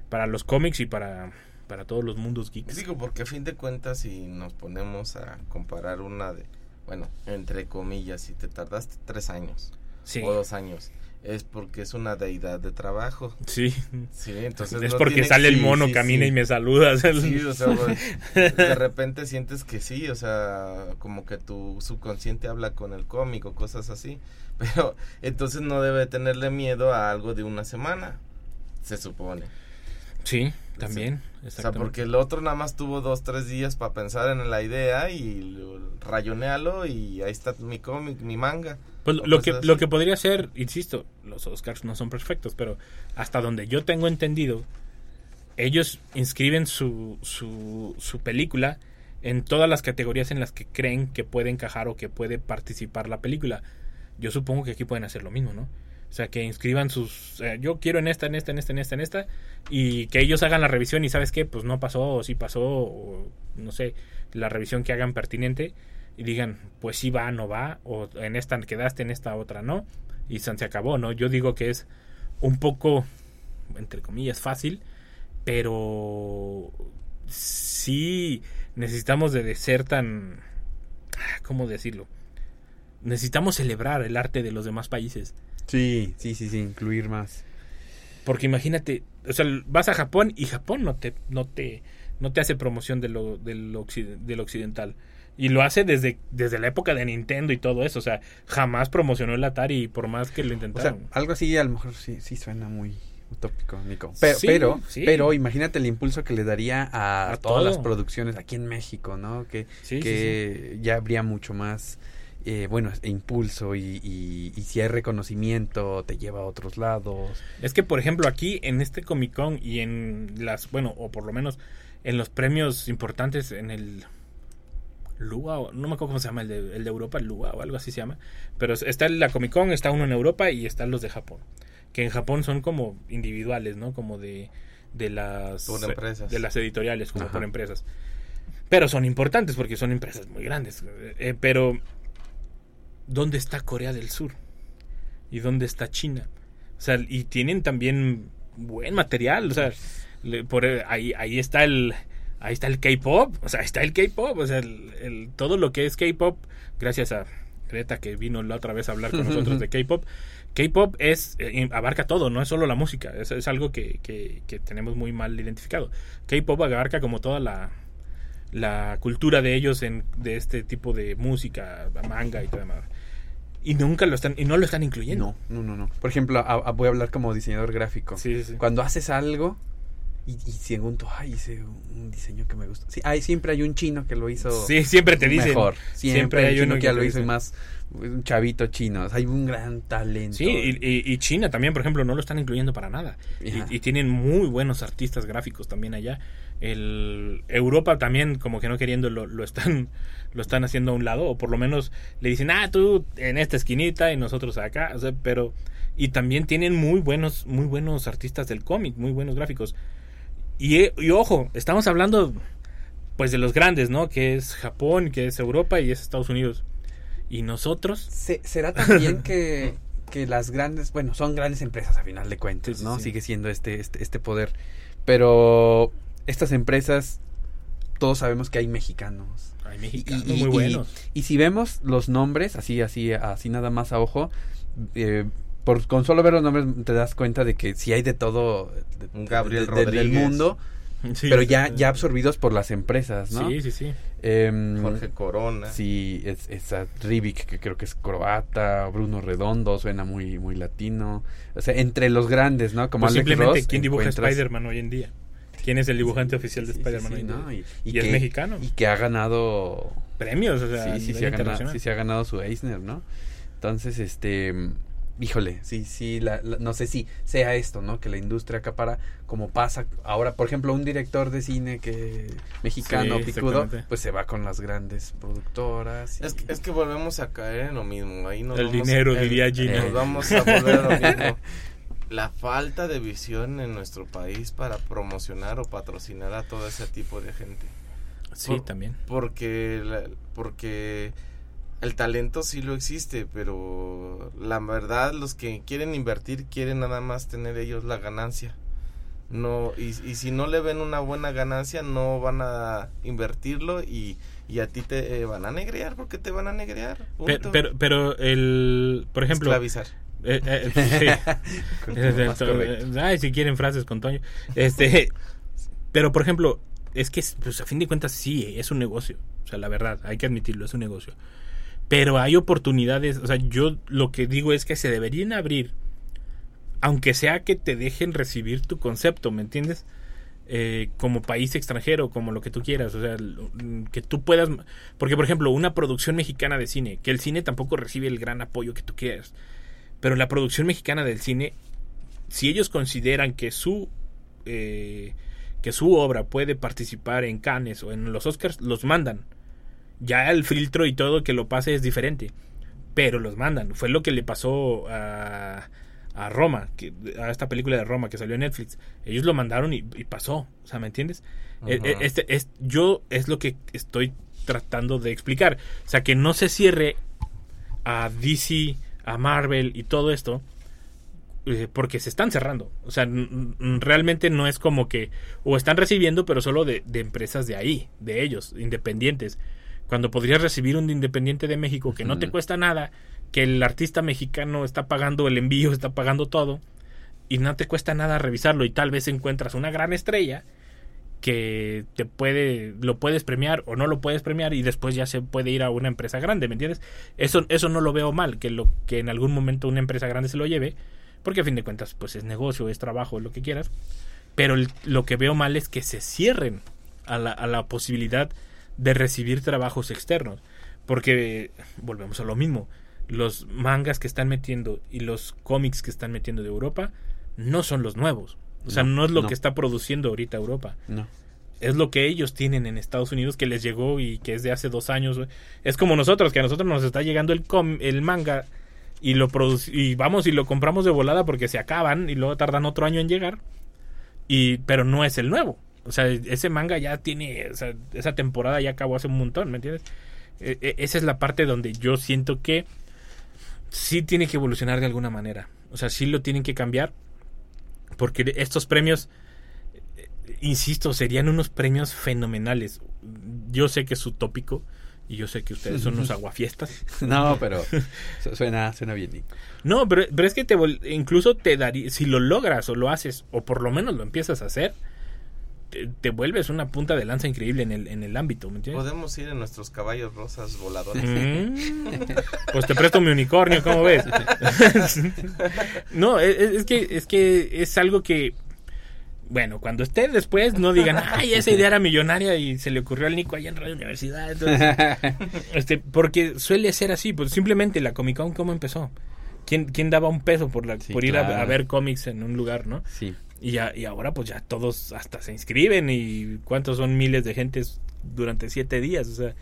para los cómics y para, para todos los mundos geeks. Digo, porque a fin de cuentas, si nos ponemos a comparar una de, bueno, entre comillas, si te tardaste tres años Sí, o dos años, es porque es una deidad de trabajo. sí. Sí, entonces es no porque tiene- sale el mono, sí, camina sí. y me saluda. Sí, o sea, güey, <laughs> de repente sientes que sí, o sea, como que tu subconsciente habla con el cómic o cosas así, <laughs> pero entonces no debe tenerle miedo a algo de una semana, se supone. Sí, también. O sea, porque el otro nada más tuvo dos, tres días para pensar en la idea y lo- rayonealo y ahí está mi cómic, mi manga. Pues lo que, lo que podría ser, insisto, los Oscars no son perfectos, pero hasta donde yo tengo entendido, ellos inscriben su, su, su película en todas las categorías en las que creen que puede encajar o que puede participar la película. Yo supongo que aquí pueden hacer lo mismo, ¿no? O sea, que inscriban sus... yo quiero en esta, en esta, en esta, en esta, en esta, y que ellos hagan la revisión y sabes qué, pues no pasó, o sí pasó, o no sé, la revisión que hagan pertinente, y digan, pues sí va, no va, o en esta quedaste, en esta otra no, y se acabó, ¿no? Yo digo que es un poco, entre comillas, fácil, pero sí necesitamos de, de ser tan, ah, ¿cómo decirlo? Necesitamos celebrar el arte de los demás países. Sí, sí, sí, sí, incluir más. Porque imagínate, o sea, vas a Japón y Japón no te, no te, no te hace promoción de lo, del, occide- del occidental. Y lo hace desde, desde la época de Nintendo y todo eso. O sea, jamás promocionó el Atari por más que lo O sea, intentaron. algo así a lo mejor sí, sí suena muy utópico, Nico. Pero, Sí, pero, sí. pero imagínate el impulso que le daría a, A todas las producciones aquí en México, ¿no? Que, sí, que ya habría mucho más, eh, bueno, impulso y, y, y si hay reconocimiento te lleva a otros lados. Es que, por ejemplo, aquí en este Comic Con y en las, bueno, o por lo menos en los premios importantes en el Lua, o- no me acuerdo cómo se llama, el de, el de Europa, Lua o algo así se llama. Pero está la Comic Con, está uno en Europa y están los de Japón. Que en Japón son como individuales, ¿no? Como de, de las... Por empresas. De las editoriales, como Ajá. por empresas. Pero son importantes porque son empresas muy grandes. Eh, pero, ¿dónde está Corea del Sur? ¿Y dónde está China? O sea, y tienen también buen material. O sea, le- por ahí, ahí está el. Ahí está el K-pop. O sea, ahí está el K-pop. O sea, el, el- todo lo que es K-pop, gracias a Greta que vino la otra vez a hablar con nosotros de K-pop. K-pop es eh, abarca todo, no es solo la música, es, es algo que, que- que tenemos muy mal identificado. K-pop abarca como toda la, la cultura de ellos en, de este tipo de música, manga y todo demás. Y nunca lo están, y no lo están incluyendo. No, no, no, no. Por ejemplo, a- a- voy a hablar como diseñador gráfico. Sí, sí. Cuando haces algo y, y según tú, ay, hice un diseño que me gusta. Sí, ay, siempre hay un chino que lo hizo Sí, siempre te dicen. mejor. Siempre, Siempre hay un chino uno que que lo hizo más un chavito chino. O sea, hay un gran talento. Sí, y, y- y China también, por ejemplo, no lo están incluyendo para nada. Y, y tienen muy buenos artistas gráficos también allá. El Europa también, como que no queriendo, lo, lo están <laughs> lo están haciendo a un lado, o por lo menos le dicen, ah, tú en esta esquinita y nosotros acá. O sea, pero y también tienen muy buenos muy buenos artistas del cómic, muy buenos gráficos. Y, y ojo, estamos hablando pues de los grandes, ¿no? Que es Japón, que es Europa y es Estados Unidos. Y nosotros Se- ¿Será también <laughs> que, que las grandes, bueno, son grandes empresas a final de cuentas, Sí, sí, ¿no? sí. Sigue siendo este, este, este poder. Pero estas empresas, todos sabemos que hay mexicanos. hay Y, mexicanos y- muy y- buenos. y si vemos los nombres, así, así, así nada más a ojo, eh, por, con solo ver los nombres te das cuenta de que sí hay de todo de- Un de- Gabriel de- del- del Rodríguez. mundo, <laughs> Sí, pero ya, ya absorbidos por las empresas, ¿no? Sí, sí, sí. Em, Jorge Corona. Sí, es, es a Rivik, que creo que es croata, Bruno Redondo, suena muy, muy latino. O sea, entre los grandes, ¿no? Como Pues Alex simplemente, Ross, ¿quién dibuja encuentras- Spider-Man hoy en día? ¿Quién es el dibujante oficial de Sí, sí, Spider-Man sí, ¿no? día? Y, Y es mexicano. Y que ha ganado... Premios, o sea, sí, sí, sí, ha ganado, sí, se ha ganado su Eisner, ¿no? Entonces, este... Híjole, sí, sí, la- la- no sé si sea esto, ¿no? Que la industria acapara, como pasa ahora, por ejemplo, un director de cine que mexicano, Sí, picudo, pues se va con las grandes productoras. y- Es que, es que volvemos a caer en lo mismo. Ahí nos El vamos- dinero, el- diría Gina. Nos vamos a volver a lo mismo. <laughs> La falta de visión en nuestro país para promocionar o patrocinar a todo ese tipo de gente. Sí, Por- también. Porque, la- porque el talento sí lo existe, pero la verdad los que quieren invertir quieren nada más tener ellos la ganancia. No, y, y si no le ven una buena ganancia, no van a invertirlo y, y a ti te eh, van a negrear porque te van a negrear. Pe- punto. Pero, pero, el, por ejemplo, Esclavizar. Eh, eh, <laughs> sí. Más correcto. Ay, si quieren frases con Toño. Este, pero por ejemplo, es que pues a fin de cuentas sí, es un negocio. O sea, la verdad, hay que admitirlo, es un negocio. Pero hay oportunidades, o sea, yo lo que digo es que se deberían abrir, aunque sea que te dejen recibir tu concepto, ¿me entiendes? Eh, como país extranjero, como lo que tú quieras, o sea, que tú puedas, porque por ejemplo, una producción mexicana de cine, que el cine tampoco recibe el gran apoyo que tú quieras, pero la producción mexicana del cine, si ellos consideran que su eh, que su obra puede participar en Cannes o en los Oscars, los mandan. Ya el filtro y todo que lo pase es diferente, pero los mandan. Fue lo que le pasó a, a Roma, que, a esta película de Roma que salió en Netflix. Ellos lo mandaron y, y pasó, o sea, ¿me entiendes? Eh, Ajá. Este, es, yo es lo que estoy tratando de explicar. O sea, que no se cierre a DC, a Marvel y todo esto, eh, porque se están cerrando. O sea, realmente no es como que, o están recibiendo, pero solo de, de empresas de ahí, de ellos, independientes. Cuando podrías recibir un independiente de México que no te cuesta nada, que el artista mexicano está pagando el envío, está pagando todo, y no te cuesta nada revisarlo, y tal vez encuentras una gran estrella que te puede, lo puedes premiar o no lo puedes premiar y después ya se puede ir a una empresa grande, ¿me entiendes? Eso, eso no lo veo mal, que lo que en algún momento una empresa grande se lo lleve, porque a fin de cuentas pues es negocio, es trabajo, lo que quieras, pero lo que veo mal es que se cierren a la, a la posibilidad de recibir trabajos externos, porque volvemos a lo mismo, los mangas que están metiendo y los cómics que están metiendo de Europa no son los nuevos. O sea, No, no, es lo no. que está produciendo ahorita Europa No. es lo que ellos tienen en Estados Unidos que les llegó y que es de hace dos años. Es como nosotros, que a nosotros nos está llegando el, com- el manga y lo y vamos y lo compramos de volada porque se acaban y luego tardan otro año en llegar. Y, pero no es el nuevo. O sea, ese manga ya tiene, o sea, esa temporada ya acabó hace un montón, ¿me entiendes? E- e- esa es la parte donde yo siento que sí tiene que evolucionar de alguna manera. O sea, sí lo tienen que cambiar. Porque estos premios, eh, insisto, serían unos premios fenomenales. Yo sé que es utópico. Y yo sé que ustedes son unos <laughs> aguafiestas. No, pero <laughs> su- suena, suena bien. No, pero, pero es que te incluso te daría, si lo logras o lo haces, o por lo menos lo empiezas a hacer, te, te vuelves una punta de lanza increíble en el, en el ámbito, ¿me entiendes? Podemos ir en nuestros caballos rosas voladores. Mm, pues te presto mi unicornio, ¿cómo ves? <laughs> no, es, es que es que es algo que bueno, cuando esté después no digan, "Ay, esa idea era millonaria y se le ocurrió al Nico allá en Radio Universidad." Entonces, este, porque suele ser así, pues simplemente la Comic Con cómo empezó. ¿Quién, quién daba un peso por, la, Sí, por ir a- ver cómics en un lugar, no? Sí. Y, ya, y ahora pues ya todos hasta se inscriben y cuántos son miles de gentes durante siete días. O sea,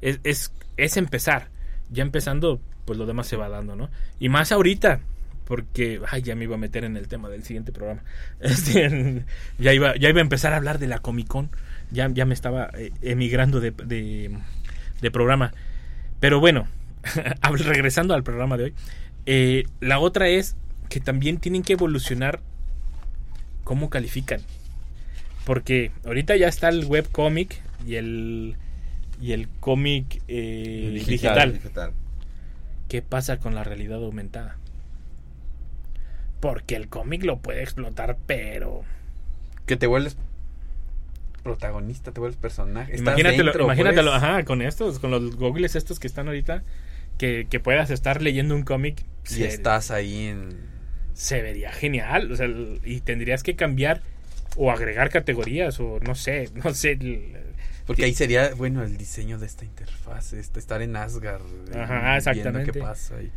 es, es, es empezar. Ya empezando, pues lo demás se va dando, ¿no? Y más ahorita, porque, ay, ya me iba a meter en el tema del siguiente programa. <laughs> Este, ya, iba, ya iba a empezar a hablar de la Comic Con. Ya, ya me estaba eh, emigrando de, de, programa. Pero bueno, <laughs> regresando al programa de hoy. eh, la otra es que también tienen que evolucionar cómo califican. Porque ahorita ya está el webcomic y el y el cómic eh, digital. digital. Digital. ¿Qué pasa con la realidad aumentada? Porque el cómic lo puede explotar, pero Que te vuelves protagonista, te vuelves personaje. Imagínatelo, dentro, imagínatelo, pues. ajá, con estos, con los googles estos que están ahorita, que, que puedas estar leyendo un cómic. Y se- estás ahí en... se vería genial. O sea, y tendrías que cambiar o agregar categorías o no sé, no sé. Porque ahí sería, bueno, el diseño de esta interfaz, este, estar en Asgard. eh, Ajá, exactamente. qué pasa ahí.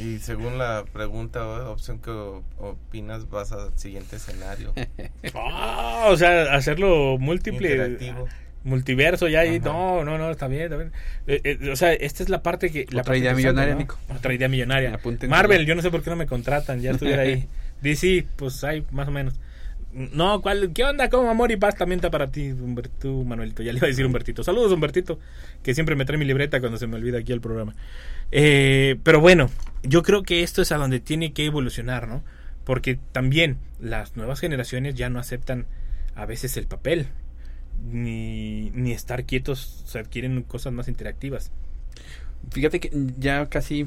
Y según la pregunta o opción que opinas, vas al siguiente escenario. <laughs> Ah, o sea, hacerlo múltiple. Interactivo. Multiverso ya ahí. No, no, no, está bien. está bien. Eh, eh, o sea, esta es la parte que. La Otra parte idea millonaria, ¿no? Nico. Otra idea millonaria. Marvel, yo no sé por qué no me contratan. Ya estuviera ahí. <laughs> DC, pues hay más o menos. No, ¿cuál, ¿qué onda? ¿Cómo amor y paz también está para ti, Humber- tú, Manuelito? Ya le iba a decir Humbertito. Saludos, Humbertito, que siempre me trae mi libreta cuando se me olvida aquí el programa. Eh, pero bueno, yo creo que esto es a donde tiene que evolucionar, ¿no? Porque también las nuevas generaciones ya no aceptan a veces el papel, ni, ni estar quietos, o sea, quieren cosas más interactivas. Fíjate que ya casi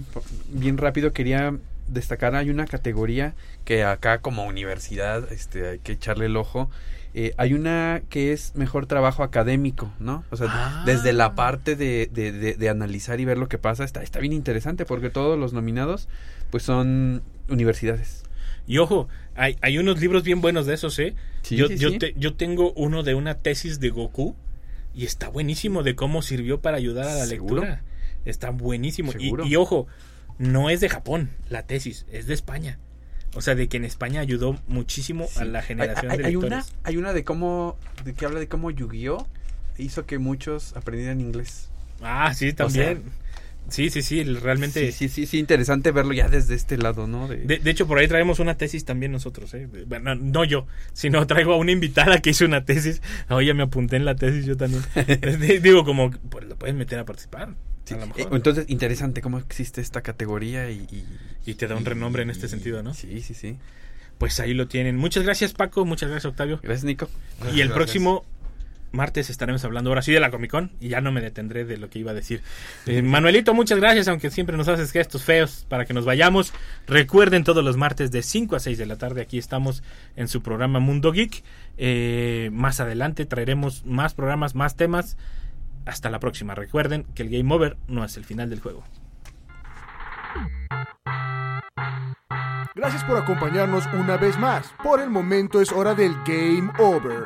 bien rápido quería destacar, hay una categoría que acá como universidad este, hay que echarle el ojo. Eh, hay una que es mejor trabajo académico, ¿no? O sea, Ah. desde la parte de, de- de- de analizar y ver lo que pasa, está, está bien interesante porque todos los nominados pues son universidades. Y ojo, hay, hay unos libros bien buenos de esos, ¿eh? Sí, yo, sí, yo, sí. te- yo tengo uno de una tesis de Goku y está buenísimo de cómo sirvió para ayudar a la ¿Seguro? lectura. Está buenísimo. Y, ojo, no es de Japón la tesis, es de España. O sea, de que en España ayudó muchísimo a la generación hay, de hay una, lectores. hay una de cómo, de que habla de cómo Yu-Gi-Oh hizo que muchos aprendieran inglés. Ah, sí, también. Sí, sí, sí, realmente. Sí, sí, sí, sí, interesante verlo ya desde este lado, ¿no? De- De, de hecho, por ahí traemos una tesis también nosotros, ¿eh? Bueno, no yo, sino <laughs> traigo a una invitada que hizo una tesis. Oye, me apunté en la tesis yo también. <laughs> Digo, como, pues lo puedes meter a participar. Sí, a lo eh, mejor. Entonces, interesante cómo existe esta categoría y... y- Y te da un renombre en este sentido, ¿no? Sí, sí, sí. Pues ahí lo tienen. Muchas gracias, Paco. Muchas gracias, Octavio. Gracias, Nico. Y el Gracias. próximo martes estaremos hablando ahora sí de la Comic Con y ya no me detendré de lo que iba a decir. Eh, Manuelito, muchas gracias, aunque siempre nos haces gestos feos para que nos vayamos. Recuerden todos los martes de 5 a 6 de la tarde, aquí estamos en su programa Mundo Geek. Eh, más adelante traeremos más programas, más temas. Hasta la próxima. Recuerden que el Game Over no es el final del juego. Gracias por acompañarnos una vez más. Por el momento es hora del Game Over.